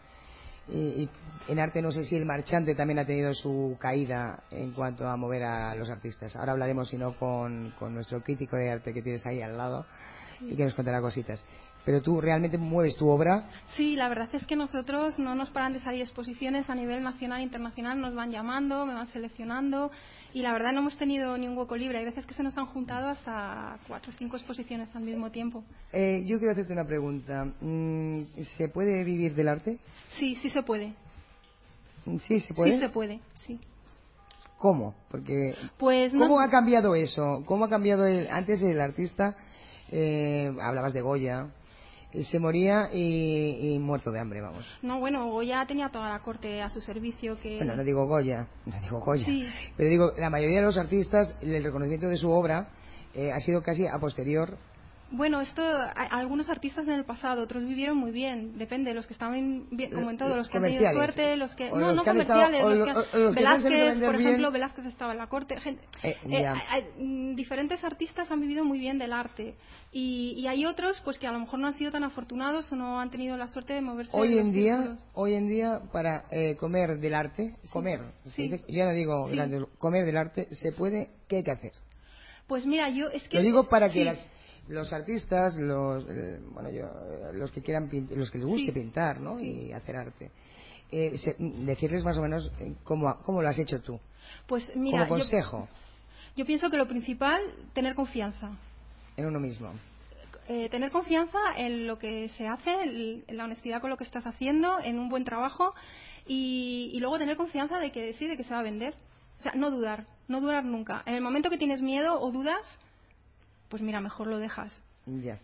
Y, en arte no sé si el marchante también ha tenido su caída en cuanto a mover a los artistas. Ahora hablaremos, si no, con, con nuestro crítico de arte que tienes ahí al lado y que nos contará cositas pero tú realmente mueves tu obra. Sí, la verdad es que nosotros no nos paran de salir exposiciones a nivel nacional e internacional, nos van llamando, me van seleccionando y la verdad no hemos tenido ni un hueco libre. Hay veces que se nos han juntado hasta cuatro o cinco exposiciones al mismo tiempo. Eh, yo quiero hacerte una pregunta. Mm, ¿Se puede vivir del arte? Sí, sí se puede. Sí, se puede. Sí se puede, sí. ¿Cómo? Porque pues ¿cómo ha cambiado eso? ¿Cómo ha cambiado el antes el artista? Eh, hablabas de Goya, se moría y, muerto de hambre, vamos. No, bueno, Goya tenía toda la corte a su servicio que... Bueno, no digo Goya, no digo Goya, pero digo, la mayoría de los artistas, el reconocimiento de su obra eh, ha sido casi a posterior bueno, esto, algunos artistas en el pasado, otros vivieron muy bien, depende, los que estaban bien, como en todos, los que han tenido suerte, los que, no, no comerciales, los que, Velázquez, por ejemplo, Velázquez estaba en la corte, gente, eh, eh, mm, diferentes artistas han vivido muy bien del arte. Y, y, hay otros, pues que a lo mejor no han sido tan afortunados o no han tenido la suerte de moverse. Hoy en día, hoy en día, para eh, comer del arte, comer, ya no digo comer del arte, se puede, ¿qué hay que hacer? Pues mira, yo es que lo digo para que las los artistas, los, eh, bueno, yo, los que quieran los que les guste pintar, ¿no? Y hacer arte. Eh, decirles más o menos eh, cómo, cómo lo has hecho tú. Pues mira, como consejo. Yo, pienso que lo principal, tener confianza. En uno mismo. tener confianza en lo que se hace, en la honestidad con lo que estás haciendo, en un buen trabajo y, y luego tener confianza de que decide que se va a vender. O sea, no dudar, no dudar nunca. En el momento que tienes miedo o dudas, pues mira, mejor lo dejas.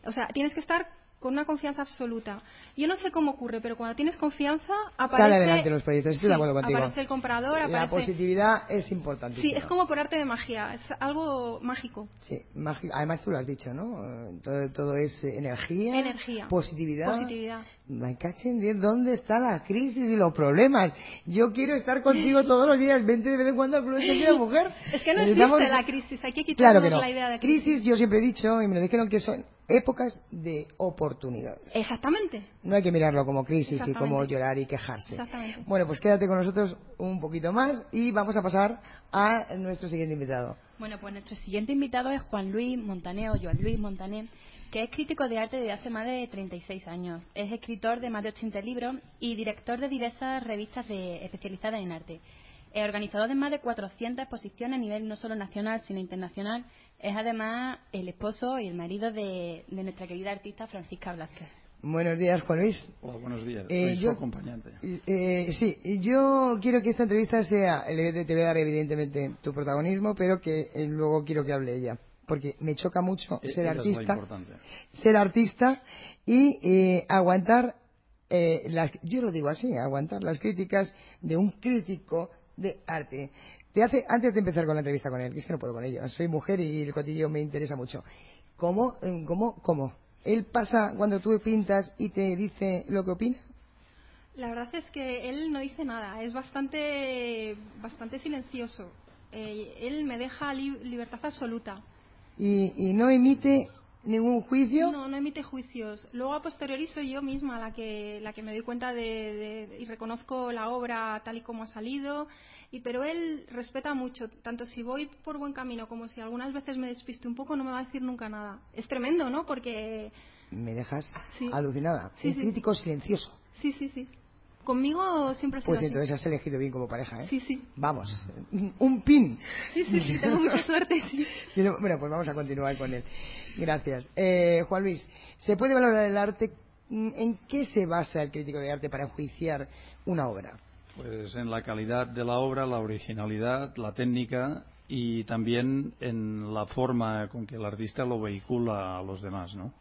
O sea, tienes que estar con una confianza absoluta. Yo no sé cómo ocurre, pero cuando tienes confianza aparece... Sale adelante los proyectos, estoy de acuerdo contigo. Aparece el comprador, aparece... La positividad es importante. Sí, es como por arte de magia, es algo mágico. Sí, mágico. Además tú lo has dicho, ¿no? Todo, todo es energía, energía, positividad. Positividad. Me cachen ¿dónde está la crisis y los problemas? Yo quiero estar contigo todos los días, vente de vez en cuando al Club de Mujer. Es que no existe la crisis, hay que quitarnos claro la idea de crisis. Crisis, yo siempre he dicho, y me lo dijeron que son épocas de oportunidades. Exactamente. No hay que mirarlo como crisis y como llorar y quejarse. Exactamente. Bueno, pues quédate con nosotros un poquito más y vamos a pasar a nuestro siguiente invitado. Bueno, pues nuestro siguiente invitado es Juan Luis Montané o Joan Luis Montané, que es crítico de arte desde hace más de 36 años. Es escritor de más de 80 libros y director de diversas revistas de, especializadas en arte. Es organizador de más de 400 exposiciones a nivel no solo nacional, sino internacional. Es además el esposo y el marido de, nuestra querida artista Francisca Blasquez. Buenos días, Juan Luis. Hola, buenos días. Eh, Soy su acompañante. Eh, sí, yo quiero que esta entrevista sea, te voy a dar evidentemente tu protagonismo, pero que eh, luego quiero que hable ella. Porque me choca mucho e-, ser artista, ser artista y eh, aguantar, las, yo lo digo así, aguantar las críticas de un crítico de arte. Te hace, antes de empezar con la entrevista con él, que es que no puedo con ello, soy mujer y el cotillo me interesa mucho. ¿Cómo, eh, cómo, cómo? ¿Él pasa cuando tú pintas y te dice lo que opina? La verdad es que él no dice nada, es bastante, bastante silencioso. Eh, él me deja libertad absoluta. ¿Y, ¿Y no emite ningún juicio? No, no emite juicios. Luego a posteriori soy yo misma la que, la que me doy cuenta de, y reconozco la obra tal y como ha salido. Y, pero él respeta mucho, tanto si voy por buen camino como si algunas veces me despiste un poco, no me va a decir nunca nada. Es tremendo, ¿no? Porque... Me dejas alucinada. Sí, un crítico silencioso. Sí, sí, sí. Conmigo siempre ha sido Pues entonces has elegido bien como pareja, ¿eh? Sí, sí. Vamos, un pin. Sí, sí, sí, tengo mucha [LAUGHS] suerte, sí. bueno, pues vamos a continuar con él. Gracias. Eh, Juan Luis, ¿se puede valorar el arte? ¿En qué se basa el crítico de arte para enjuiciar una obra? Pues en la calidad de la obra, la originalidad, la técnica y también en la forma con que el artista lo vehicula a los demás, ¿no?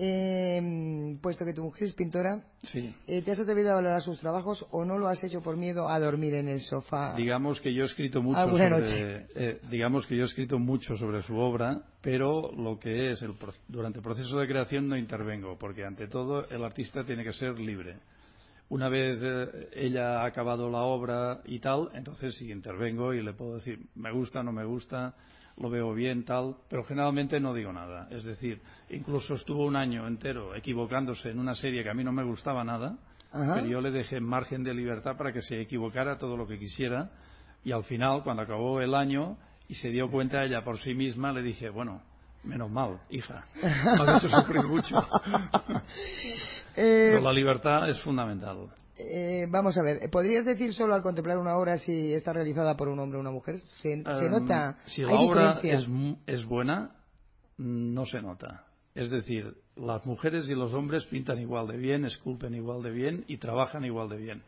Eh, puesto que tu mujer es pintora, sí. Eh, ¿te has atrevido a valorar sus trabajos o no lo has hecho por miedo a dormir en el sofá? Digamos que yo he escrito mucho sobre, eh, digamos que yo he escrito mucho sobre su obra, pero lo que es el, durante el proceso de creación no intervengo, porque ante todo el artista tiene que ser libre. Una vez eh, ella ha acabado la obra y tal, entonces sí intervengo y le puedo decir me gusta, no me gusta lo veo bien, tal, pero generalmente no digo nada. Es decir, incluso estuvo un año entero equivocándose en una serie que a mí no me gustaba nada, pero yo le dejé margen de libertad para que se equivocara todo lo que quisiera y al final, cuando acabó el año y se dio cuenta ella por sí misma, le dije, bueno, menos mal, hija, me has hecho sufrir mucho. [LAUGHS] Eh, pero la libertad es fundamental. Eh, vamos a ver, ¿podrías decir solo al contemplar una obra si está realizada por un hombre o una mujer? ¿Se, em, nota? Si la obra es, buena, no se nota. Es decir, las mujeres y los hombres pintan igual de bien, esculpen igual de bien y trabajan igual de bien.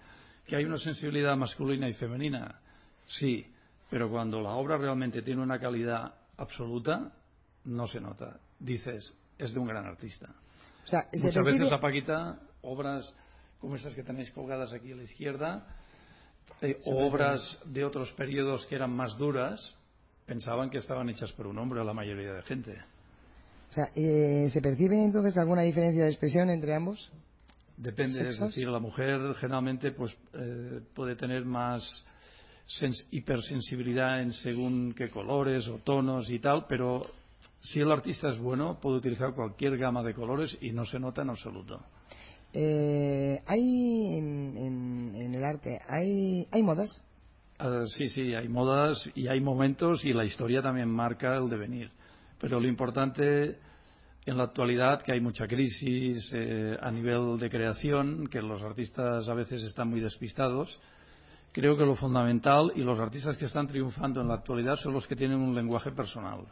¿Que hay una sensibilidad masculina y femenina? Sí, pero cuando la obra realmente tiene una calidad absoluta, no se nota. Dices, es de un gran artista. Muchas veces a Paquita obras como estas que tenéis colgadas aquí a la izquierda, eh, o obras de otros periodos que eran más duras, pensaban que estaban hechas por un hombre a la mayoría de gente. O sea, eh, ¿se percibe entonces alguna diferencia de expresión entre ambos? Depende, es decir, la mujer generalmente pues eh, puede tener más hipersensibilidad en según qué colores o tonos y tal, pero si el artista es bueno puede utilizar cualquier gama de colores y no se nota en absoluto. Eh, ¿Hay en, el arte, hay, hay modas? Ah, sí, sí, hay modas y hay momentos y la historia también marca el devenir. Pero lo importante en la actualidad, que hay mucha crisis eh, a nivel de creación, que los artistas a veces están muy despistados, creo que lo fundamental y los artistas que están triunfando en la actualidad son los que tienen un lenguaje personal.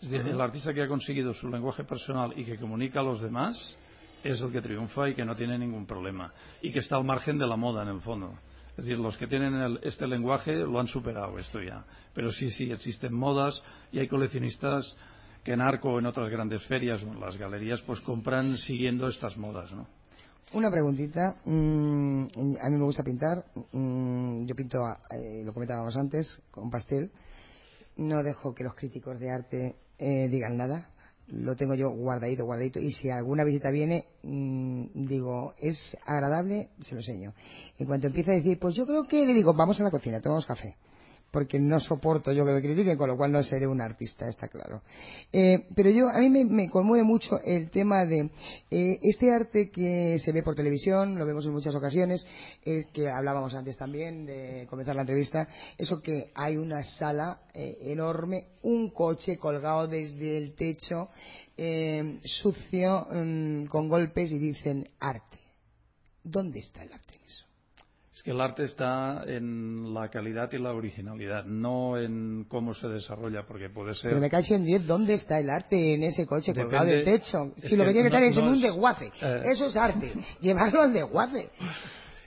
Es decir, el artista que ha conseguido su lenguaje personal y que comunica a los demás, es el que triunfa y que no tiene ningún problema y que está al margen de la moda en el fondo. Es decir, los que tienen este lenguaje lo han superado esto ya. Pero sí, sí, existen modas y hay coleccionistas que en Arco o en otras grandes ferias o en las galerías pues compran siguiendo estas modas, ¿no? Una preguntita. Mm, a mí me gusta pintar. Mm, yo pinto, eh, lo comentábamos antes, con pastel. No dejo que los críticos de arte eh, digan nada. Lo tengo yo guardadito, guardadito, y si alguna visita viene, mm, digo, es agradable, se lo enseño. En cuanto empieza a decir, pues yo creo que le digo, vamos a la cocina, tomamos café porque no soporto yo que me critiquen, con lo cual no seré un artista, está claro. Eh, pero yo, a mí me, conmueve mucho el tema de eh, este arte que se ve por televisión, lo vemos en muchas ocasiones, eh, que hablábamos antes también de comenzar la entrevista, eso que hay una sala enorme, un coche colgado desde el techo, sucio, mm, con golpes y dicen arte. ¿Dónde está el arte en eso? El arte está en la calidad y la originalidad, no en cómo se desarrolla, porque puede ser. Pero me cae en 10, ¿dónde está el arte en ese coche colgado del techo? Si lo que tiene que estar es en un desguace. Eh. Eso es arte. [LAUGHS] Llevarlo al desguace.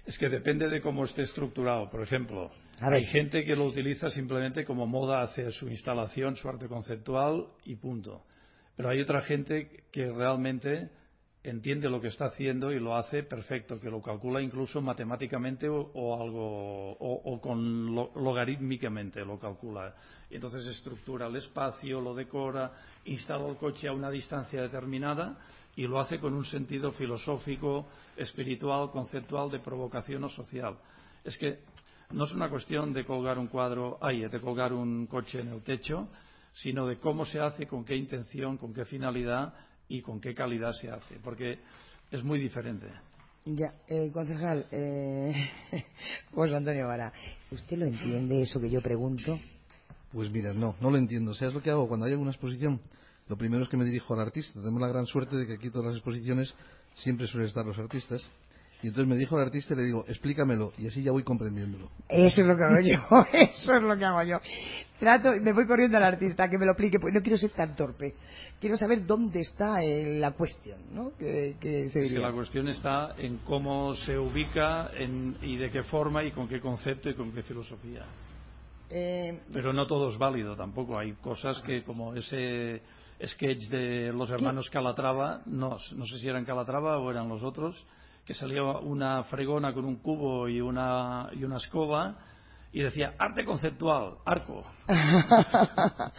Es que depende de cómo esté estructurado. Por ejemplo, hay gente que lo utiliza simplemente como moda hacia su instalación, su arte conceptual y punto. Pero hay otra gente que realmente entiende lo que está haciendo y lo hace perfecto, que lo calcula incluso matemáticamente o, algo o, con logarítmicamente lo calcula. Entonces estructura el espacio, lo decora, instala el coche a una distancia determinada y lo hace con un sentido filosófico, espiritual, conceptual de provocación o social. Es que no es una cuestión de colgar un cuadro, ay, de colgar un coche en el techo, sino de cómo se hace, con qué intención, con qué finalidad y con qué calidad se hace, porque es muy diferente. Ya, eh, concejal, eh, [LAUGHS] José Antonio Vara, ¿usted lo entiende eso que yo pregunto? Pues mira, no, no lo entiendo. ¿Sabes lo que hago? Cuando hay alguna exposición, lo primero es que me dirijo al artista. Tenemos la gran suerte de que aquí todas las exposiciones siempre suelen estar los artistas. Y entonces me dijo el artista y le digo, explícamelo, y así ya voy comprendiéndolo. Eso es lo que hago yo, [LAUGHS] eso es lo que hago yo. Trato, me voy corriendo al artista que me lo explique, porque no quiero ser tan torpe. Quiero saber dónde está eh, la cuestión, ¿no? Que, es que la cuestión está en cómo se ubica y de qué forma y con qué concepto y con qué filosofía. Eh, Pero no todo es válido tampoco. Hay cosas que, como ese sketch de los hermanos Calatrava, no, no sé si eran Calatrava o eran los otros, que salía una fregona con un cubo y una, y una escoba y decía arte conceptual, arco. [LAUGHS]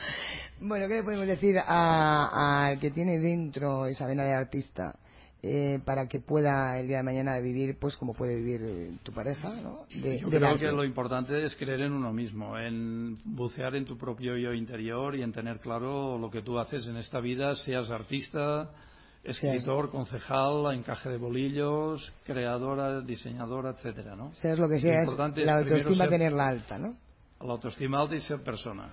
bueno, ¿qué le podemos decir al que tiene dentro esa vena de artista? Eh, para que pueda el día de mañana vivir pues como puede vivir tu pareja ¿no? yo creo que lo importante es creer en uno mismo en bucear en tu propio yo interior y en tener claro lo que tú haces en esta vida seas artista escritor, concejal, encaje de bolillos, creadora, diseñadora, etcétera, ¿no? Lo que sea, es la autoestima tenerla alta, ¿no? La autoestima alta y ser persona.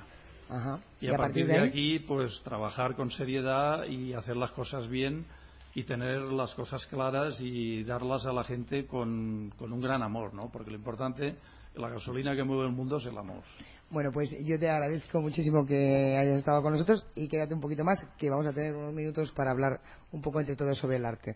Ajá. Y, a, partir, de, aquí, pues trabajar con seriedad y hacer las cosas bien y tener las cosas claras y darlas a la gente con, con un gran amor, ¿no? Porque lo importante, la gasolina que mueve el mundo es el amor. Bueno, pues yo te agradezco muchísimo que hayas estado con nosotros y quédate un poquito más, que vamos a tener unos minutos para hablar un poco entre todos sobre el arte.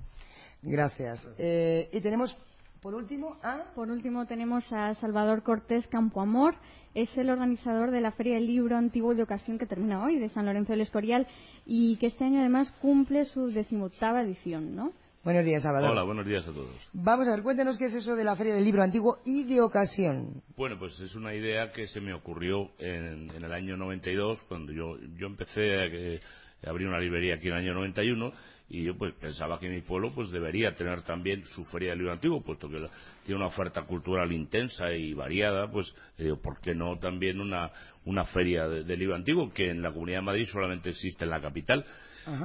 Gracias. Eh, y tenemos, por último, a... Por último tenemos a Salvador Cortés Campoamor. Es el organizador de la Feria del Libro Antiguo de Ocasión que termina hoy, de San Lorenzo del Escorial, y que este año además cumple su decimoctava edición, ¿no? Buenos días, Salvador. Hola, buenos días a todos. Vamos a ver, cuéntenos qué es eso de la Feria del Libro Antiguo y de Ocasión. Bueno, pues es una idea que se me ocurrió en, el año 92, cuando yo, yo empecé a, abrir una librería aquí en el año 91 y yo pues pensaba que mi pueblo pues debería tener también su feria del libro antiguo puesto que tiene una oferta cultural intensa y variada pues eh, por qué no también una, una feria del de libro antiguo que en la comunidad de Madrid solamente existe en la capital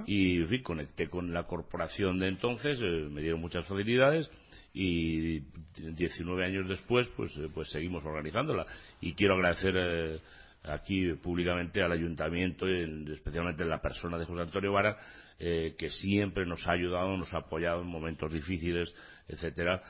y en fin, conecté con la corporación de entonces, eh, me dieron muchas facilidades y 19 años después pues, eh, pues seguimos organizándola. Y quiero agradecer eh, aquí públicamente al ayuntamiento, especialmente en la persona de José Antonio Vara, que siempre nos ha ayudado, nos ha apoyado en momentos difíciles, etcétera,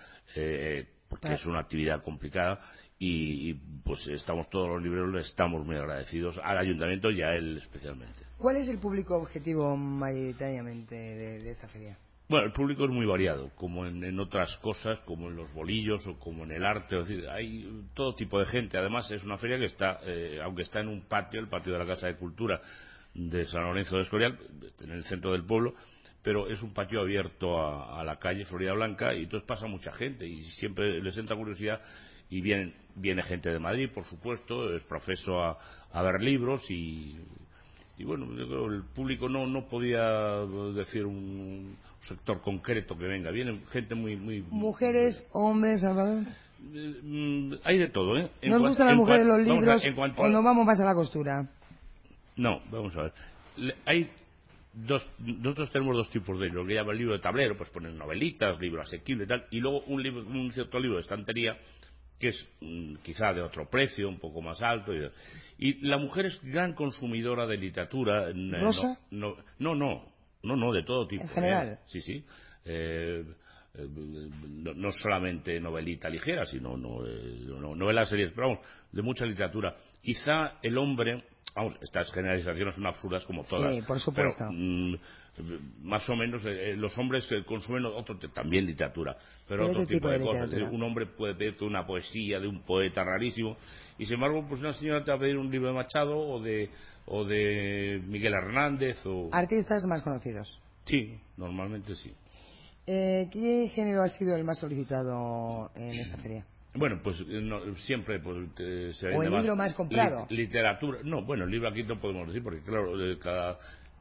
porque es una actividad complicada y, pues estamos todos los libreros estamos muy agradecidos al ayuntamiento y a él especialmente. ¿Cuál es el público objetivo mayoritariamente de, esta feria? Bueno, el público es muy variado, como en, otras cosas, como en los bolillos o como en el arte. Es decir, hay todo tipo de gente. Además, es una feria que está, eh, aunque está en un patio, el patio de la Casa de Cultura de San Lorenzo de Escorial, en el centro del pueblo, pero es un patio abierto a, a la calle Florida Blanca y entonces pasa mucha gente y siempre les entra curiosidad y vienen viene gente de Madrid, por supuesto, es profeso a, ver libros y, y bueno, el público no, no podía decir un sector concreto que venga, viene gente muy... muy ¿Mujeres, hombres, Salvador? Mm, hay de todo, ¿eh? ¿Nos gustan las mujeres los libros o no vamos más a la costura? No, vamos a ver. Hay dos, nosotros tenemos dos tipos de libros, lo que llaman libro de tablero, pues ponen novelitas, libro asequible y tal, y luego un, libro, un cierto libro de estantería que es mm, quizá de otro precio, un poco más alto. Y, la mujer es gran consumidora de literatura. ¿Rosa? No, no, no, no, no, de todo tipo. En general. ¿eh? Sí, sí. Eh, eh, no, solamente novelita ligera, sino no, novelas series, pero vamos, de mucha literatura. Quizá el hombre, vamos, estas generalizaciones son absurdas como todas. Sí, por supuesto. Mm, más o menos eh, eh, los hombres consumen otro también literatura pero otro, tipo, de, cosas un hombre puede pedirte una poesía de un poeta rarísimo y sin embargo pues una señora te va a pedir un libro de Machado o de o de Miguel Hernández o artistas más conocidos sí normalmente sí eh, ¿qué género ha sido el más solicitado en esta feria? Bueno, pues siempre pues, se ¿O el libro más, comprado? literatura. No, bueno, el libro aquí no podemos decir porque, claro, cada,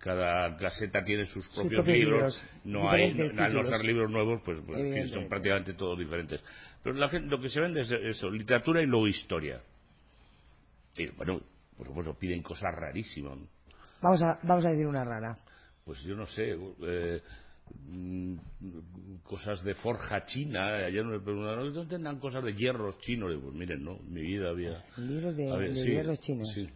cada caseta tiene sus propios, libros, no hay al no ser libros nuevos pues, pues son prácticamente todos diferentes. Pero la gente, lo que se vende es eso literatura y luego historia. Y bueno por supuesto piden cosas rarísimas. Vamos a vamos a decir una rara. Pues yo no sé eh, cosas de forja china ayer me preguntaron ¿dónde tendrán cosas de hierros chinos? pues miren no mi vida había libros de, hierros chinos. sí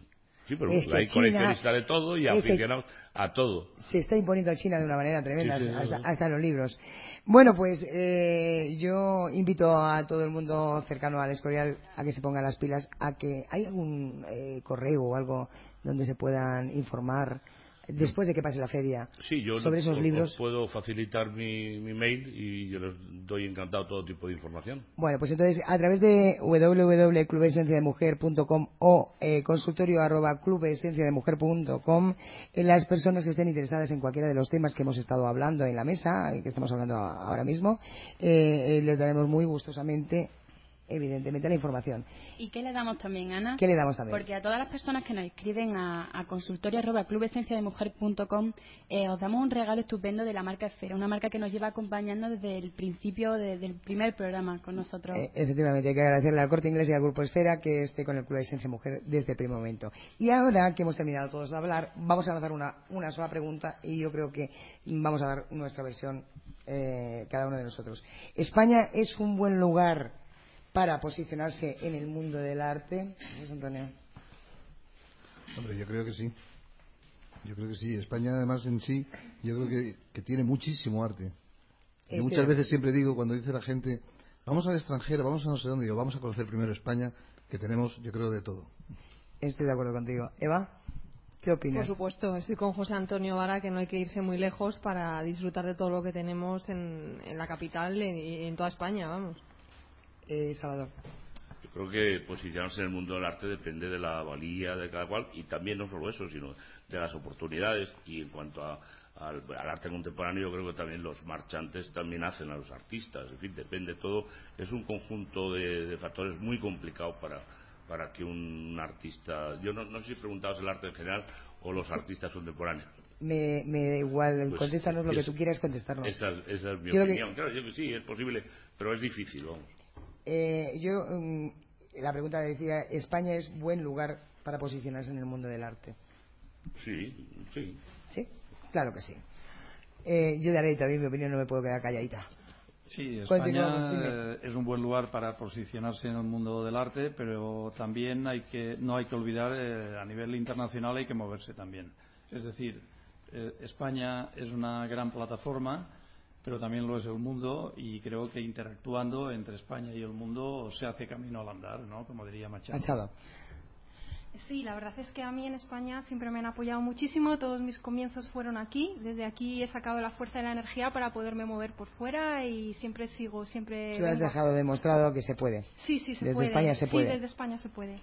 Sí, pero hay coleccionistas de todo y aficionados a todo. Se está imponiendo a China de una manera tremenda, hasta, los libros. Bueno, pues eh, yo invito a todo el mundo cercano al Escorial a que se pongan las pilas, a que hay algún eh, correo o algo donde se puedan informar después de que pase la feria sí, yo sobre esos libros. puedo facilitar mi, mail y yo les doy encantado todo tipo de información. Bueno, pues entonces a través de www.clubesenciademujer.com o eh, consultorio arroba eh, las personas que estén interesadas en cualquiera de los temas que hemos estado hablando en la mesa, que estamos hablando ahora mismo, eh, les daremos muy gustosamente evidentemente la información. ¿Y qué le damos también, Ana? ¿Qué le damos también? Porque a todas las personas que nos escriben a, a consultoria.clubesenciademujer.com eh, os damos un regalo estupendo de la marca Esfera, una marca que nos lleva acompañando desde el principio, desde el primer programa con nosotros. Eh, efectivamente, hay que agradecerle al Corte Inglés y al Grupo Esfera que esté con el Club de Esencia Mujer desde el primer momento. Y ahora que hemos terminado todos de hablar, vamos a lanzar una, una sola pregunta y yo creo que vamos a dar nuestra versión eh, cada uno de nosotros. ¿España es un buen lugar para posicionarse en el mundo del arte? Antonio? Hombre, yo creo que sí. Yo creo que sí. España, además, en sí, yo creo que, tiene muchísimo arte. Y muchas veces siempre digo, cuando dice la gente, vamos al extranjero, vamos a no sé dónde, digo, vamos a conocer primero España, que tenemos, yo creo, de todo. Estoy de acuerdo contigo. Eva, ¿qué opinas? Por supuesto, estoy con José Antonio Vara, que no hay que irse muy lejos para disfrutar de todo lo que tenemos en, la capital y en toda España, vamos. Eh, Salvador. Yo creo que posicionarse en el mundo del arte depende de la valía de cada cual y también no solo eso, sino de las oportunidades y en cuanto al, arte contemporáneo yo creo que también los marchantes también hacen a los artistas, en fin, depende todo, es un conjunto de, factores muy complicado para, para que un artista, yo no, sé si preguntabas el arte en general o los artistas contemporáneos. Me, me da igual, pues contéstanos lo que tú quieras contestarnos. Esa, es mi opinión. Claro, yo, sí, es posible, pero es difícil, vamos. Eh, yo, mm, la pregunta decía, ¿España es buen lugar para posicionarse en el mundo del arte? Sí, sí. ¿Sí? Claro que sí. Eh, yo daré también mi opinión, no me puedo quedar calladita. Sí, España es un buen lugar para posicionarse en el mundo del arte, pero también hay que, no hay que olvidar, eh, a nivel internacional hay que moverse también. Es decir, eh, España es una gran plataforma pero también lo es el mundo y creo que interactuando entre España y el mundo se hace camino al andar, ¿no? Como diría Machado. Sí, la verdad es que a mí en España siempre me han apoyado muchísimo. Todos mis comienzos fueron aquí. Desde aquí he sacado la fuerza y la energía para poderme mover por fuera y siempre sigo, siempre. Tú has dejado demostrado que se puede. Sí, sí, se desde puede. España se puede. Sí, desde España se puede.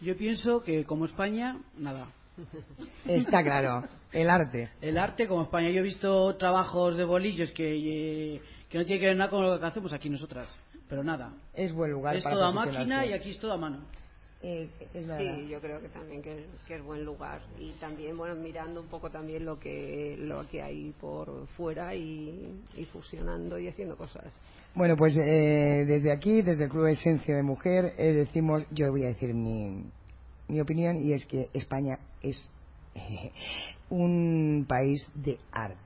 Yo pienso que como España, nada. Está claro, el arte. El arte como España. Yo he visto trabajos de bolillos que, que no tiene que ver nada con lo que hacemos aquí nosotras, pero nada. Es buen lugar es toda máquina y aquí es toda mano. Eh, sí, yo creo que también que, es buen lugar y también bueno mirando un poco también lo que lo que hay por fuera y, fusionando y haciendo cosas. Bueno, pues eh, desde aquí, desde el Club Esencia de Mujer, eh, decimos, yo voy a decir mi, mi opinión y es que España es un país de arte.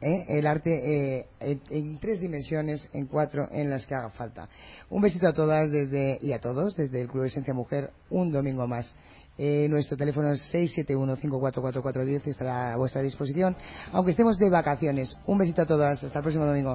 ¿eh? El arte eh, en tres dimensiones, en cuatro, en las que haga falta. Un besito a todas desde, y a todos desde el Club Esencia Mujer, un domingo más. Eh, nuestro teléfono es 671-544410 estará a vuestra disposición, aunque estemos de vacaciones. Un besito a todas, hasta el próximo domingo.